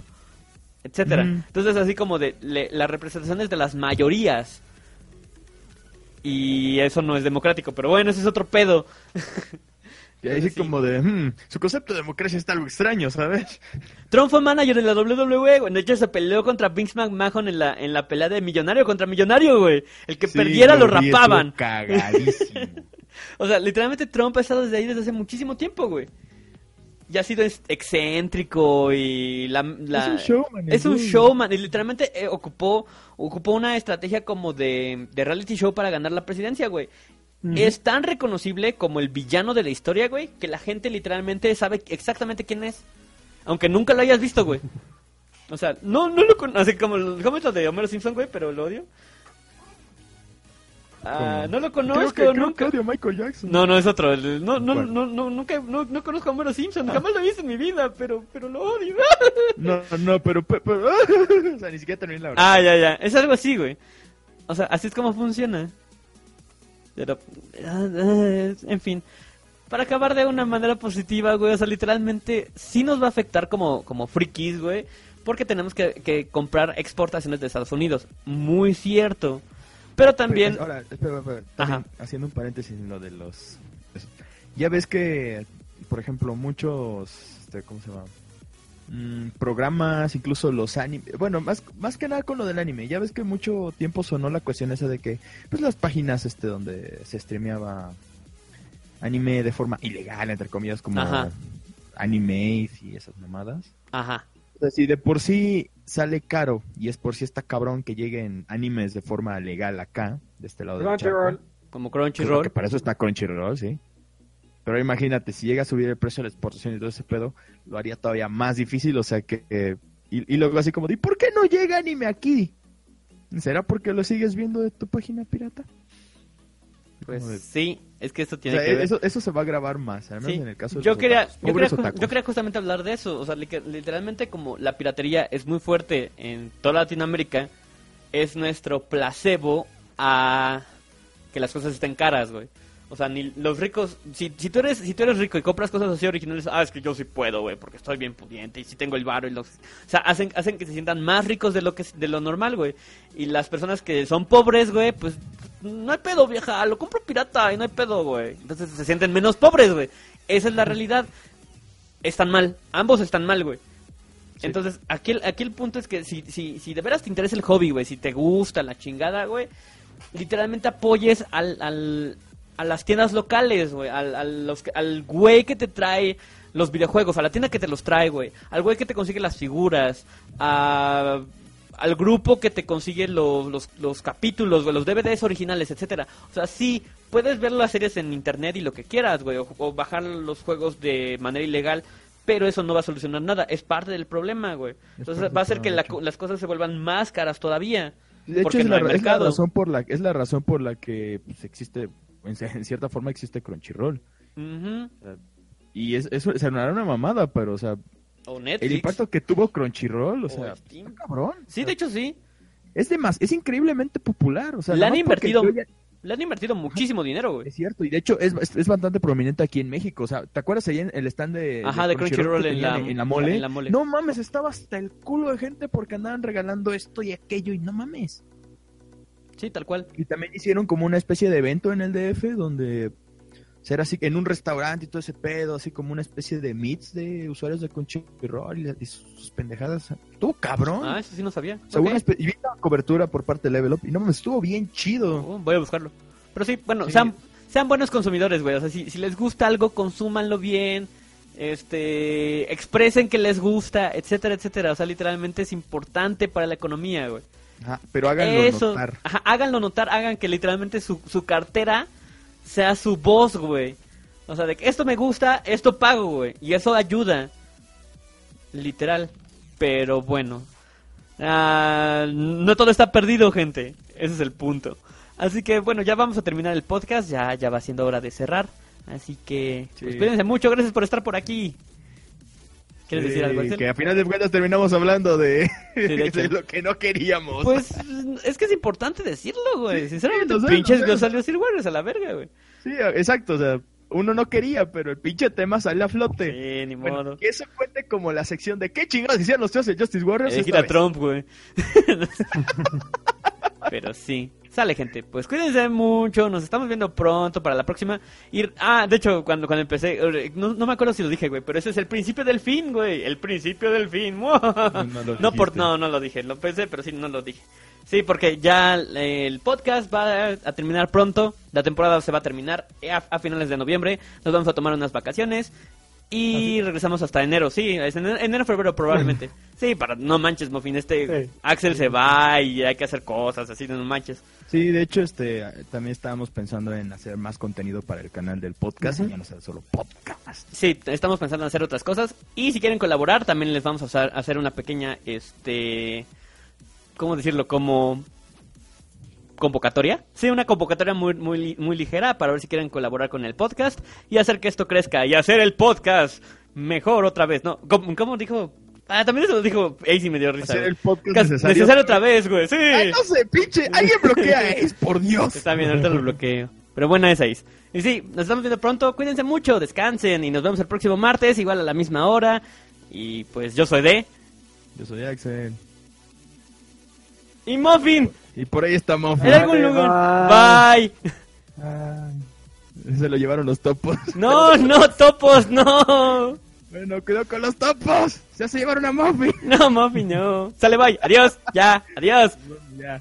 etcétera. Entonces, así como de le- las representaciones de las mayorías. Y eso no es democrático, pero bueno, ese es otro pedo. <laughs> Y ahí sí como de, "Hmm, su concepto de democracia está algo extraño, ¿sabes? <laughs> Trump fue manager de la WWE, güey. De hecho, se peleó contra Vince McMahon en la, en la pelea de millonario contra millonario, güey. El que Sí, perdiera lo vi, rapaban. Cagadísimo. <laughs> O sea, literalmente Trump ha estado desde ahí desde hace muchísimo tiempo, güey. Y ha sido ex- excéntrico y la... la- Es un showman, Es un showman. Y literalmente eh, ocupó, ocupó una estrategia como de, de reality show para ganar la presidencia, güey. Es tan reconocible como el villano de la historia, güey, que la gente literalmente sabe exactamente quién es. Aunque nunca lo hayas visto, güey. O sea, no, no lo conozco. Como el comentario de Homero Simpson, güey, pero lo odio. Ah, no lo Creo conozco, creo que nunca. odio a Michael Jackson. No, no es otro. el- No, no, no, no, nunca, no, no conozco a Homero Simpson. Jamás lo he visto en mi vida, pero, pero lo odio. No, no, pero, pe- pero- <laughs> o sea, ni siquiera terminé la verdad. ah, ya, ya. Es algo así, güey. O sea, así es como funciona. Pero, ah, ah, en fin. Para acabar de una manera positiva, güey. O sea, literalmente sí nos va a afectar como, como frikis, güey. Porque tenemos que, que comprar exportaciones de Estados Unidos. Muy cierto. Pero también... Pero, ahora, espera, espera, también haciendo un paréntesis en lo de los... Ya ves que, por ejemplo, muchos... Este, ¿Cómo se llama? mm, programas, incluso los animes. Bueno, más, más que nada con lo del anime. Ya ves que mucho tiempo sonó la cuestión esa de que, pues las páginas este donde se streameaba anime de forma ilegal, entre comillas, como Ajá. Animaze y esas mamadas. Ajá. O sea, si de por sí sale caro y es por si está cabrón que lleguen animes de forma legal acá, de este lado del charco. Crunchyroll. Como Crunchyroll. que para eso está Crunchyroll, sí. Pero imagínate, si llega a subir el precio de la exportación y todo ese pedo, lo haría todavía más difícil, o sea que... eh, y, y luego así como, ¿y por qué no llega anime aquí? ¿Será porque lo sigues viendo de tu página pirata? Pues de- sí, es que esto O tiene sea, que ver. eso, eso se va a grabar más, al menos Sí. en el caso de yo los quería, yo, quería, yo justamente hablar de eso. O sea, li- literalmente como la piratería es muy fuerte en toda Latinoamérica, es nuestro placebo a que las cosas estén caras, güey. O sea, ni los ricos, si, si tú eres si tú eres rico y compras cosas así originales, ah, es que yo sí puedo, güey, porque estoy bien pudiente y si tengo el varo y los... O sea, hacen, hacen que se sientan más ricos de lo que de lo normal, güey. Y las personas que son pobres, güey, pues no hay pedo, vieja, lo compro pirata y no hay pedo, güey. Entonces se sienten menos pobres, güey. Esa es la realidad. Están mal, ambos están mal, güey. Entonces, aquí el, aquí el punto es que si, si, si de veras te interesa el hobby, güey, si te gusta la chingada, güey, literalmente apoyes al, al, a las tiendas locales, güey, al, al, los que- al güey que te trae los videojuegos, a la tienda que te los trae, güey, al güey que te consigue las figuras, a, al grupo que te consigue los, los, los capítulos, güey, los DVDs originales, etcétera. O sea, sí, puedes ver las series en internet y lo que quieras, güey, o, o bajar los juegos de manera ilegal, pero eso no va a solucionar nada, es parte del problema, güey. Entonces va a hacer que la las cosas se vuelvan más caras todavía. De hecho, porque es, no la, es la razón por la, es la razón por la que pues, existe, en, cierta forma existe Crunchyroll. Ujú. Y es, eso se una mamada, pero, o sea, O Netflix. el impacto que tuvo Crunchyroll, o O sea, Steam. cabrón. Sí, de hecho sí. es demás, es increíblemente popular, o sea, Le han más invertido ya- Le han invertido muchísimo dinero, güey. es cierto, y de hecho es, es, es bastante prominente aquí en México, o sea, ¿te acuerdas ahí en el stand de, Ajá, de Crunchyroll en la- en la mole? en la mole. No mames, estaba hasta el culo de gente porque andaban regalando esto y aquello y no mames. Sí, tal cual. Y también hicieron como una especie de evento en el DF donde ser así en un restaurante y todo ese pedo, así como una especie de meets de usuarios de Crunchyroll y, y sus pendejadas. Estuvo cabrón. Ah, eso sí no sabía. O sea, una y vi una cobertura por parte de Level Up y no mames, estuvo bien chido. Oh, voy a buscarlo. Pero sí, bueno, Sí. sean, sean buenos consumidores, güey. O sea, si, si les gusta algo, consúmanlo bien. Este, expresen que les gusta, etcétera, etcétera. O sea, literalmente es importante para la economía, güey. Ajá, pero háganlo Eso, notar. ajá, háganlo notar, hagan que literalmente su, su cartera sea su voz, güey. O sea, de que esto me gusta, esto pago, güey. Y eso ayuda. Literal. Pero bueno. Ah, no todo está perdido, gente. Ese es el punto. Así que bueno, ya vamos a terminar el podcast. Ya, ya va siendo hora de cerrar. Así que Sí. pues, cuídense mucho. Gracias por estar por aquí. ¿Quieres decir Sí, algo, Axel? Que a final de cuentas terminamos hablando de, <laughs> de hecho. de lo que no queríamos. Pues es que es importante decirlo, güey. Sí, Sinceramente, lo sé, pinches Sir Warriors a la verga, güey. Sí, exacto, o sea, uno no quería, pero el pinche tema sale a flote. Sí, ni Bueno, modo. que eso cuente como la sección de qué chingados hicieron los tíos de Justice Warriors. Elegir esta vez? Trump, güey. <laughs> Pero sí. Sale, gente. Pues cuídense mucho. Nos estamos viendo pronto para la próxima. Ir... Ah, de hecho, cuando, cuando empecé. No, no me acuerdo si lo dije, güey. Pero ese es el principio del fin, güey. El principio del fin. <laughs> no lo No, por, no, no lo dije. Lo pensé, pero sí, no lo dije. Sí, porque ya el podcast va a terminar pronto. La temporada se va a terminar a, a finales de noviembre. Nos vamos a tomar unas vacaciones. Y regresamos hasta enero, sí, es enero, febrero probablemente. Sí, para no manches, Mofin, este Sí. Axel se va y hay que hacer cosas así, no manches. Sí, de hecho, este, también estábamos pensando en hacer más contenido para el canal del podcast y ya no sea solo podcast. Sí, estamos pensando en hacer otras cosas y si quieren colaborar también les vamos a hacer una pequeña, este, ¿cómo decirlo? Como convocatoria. Sí, una convocatoria muy, muy, muy ligera para ver si quieren colaborar con el podcast y hacer que esto crezca y hacer el podcast mejor otra vez, ¿no? ¿Cómo, cómo dijo? Ah, también eso lo dijo Ace y me dio risa. Hacer el podcast Cas- necesario. otra vez, güey, sí. Ay, no sé, pinche, alguien bloquea a <laughs> Ace, por Dios. Está bien, ahorita lo bloqueo. Pero bueno, es Ace. Y sí, nos estamos viendo pronto. Cuídense mucho, descansen y nos vemos el próximo martes, igual a la misma hora. Y pues yo soy de... Yo soy Axel. Y Muffin, Y por ahí está Muffin. en algún lugar. Bye. Se lo llevaron los topos. No, no, topos, no. Bueno, cuidado con los topos. Se hace llevar una muffin. No, Muffin, no. Sale, bye. Adiós. Ya. Adiós. Ya.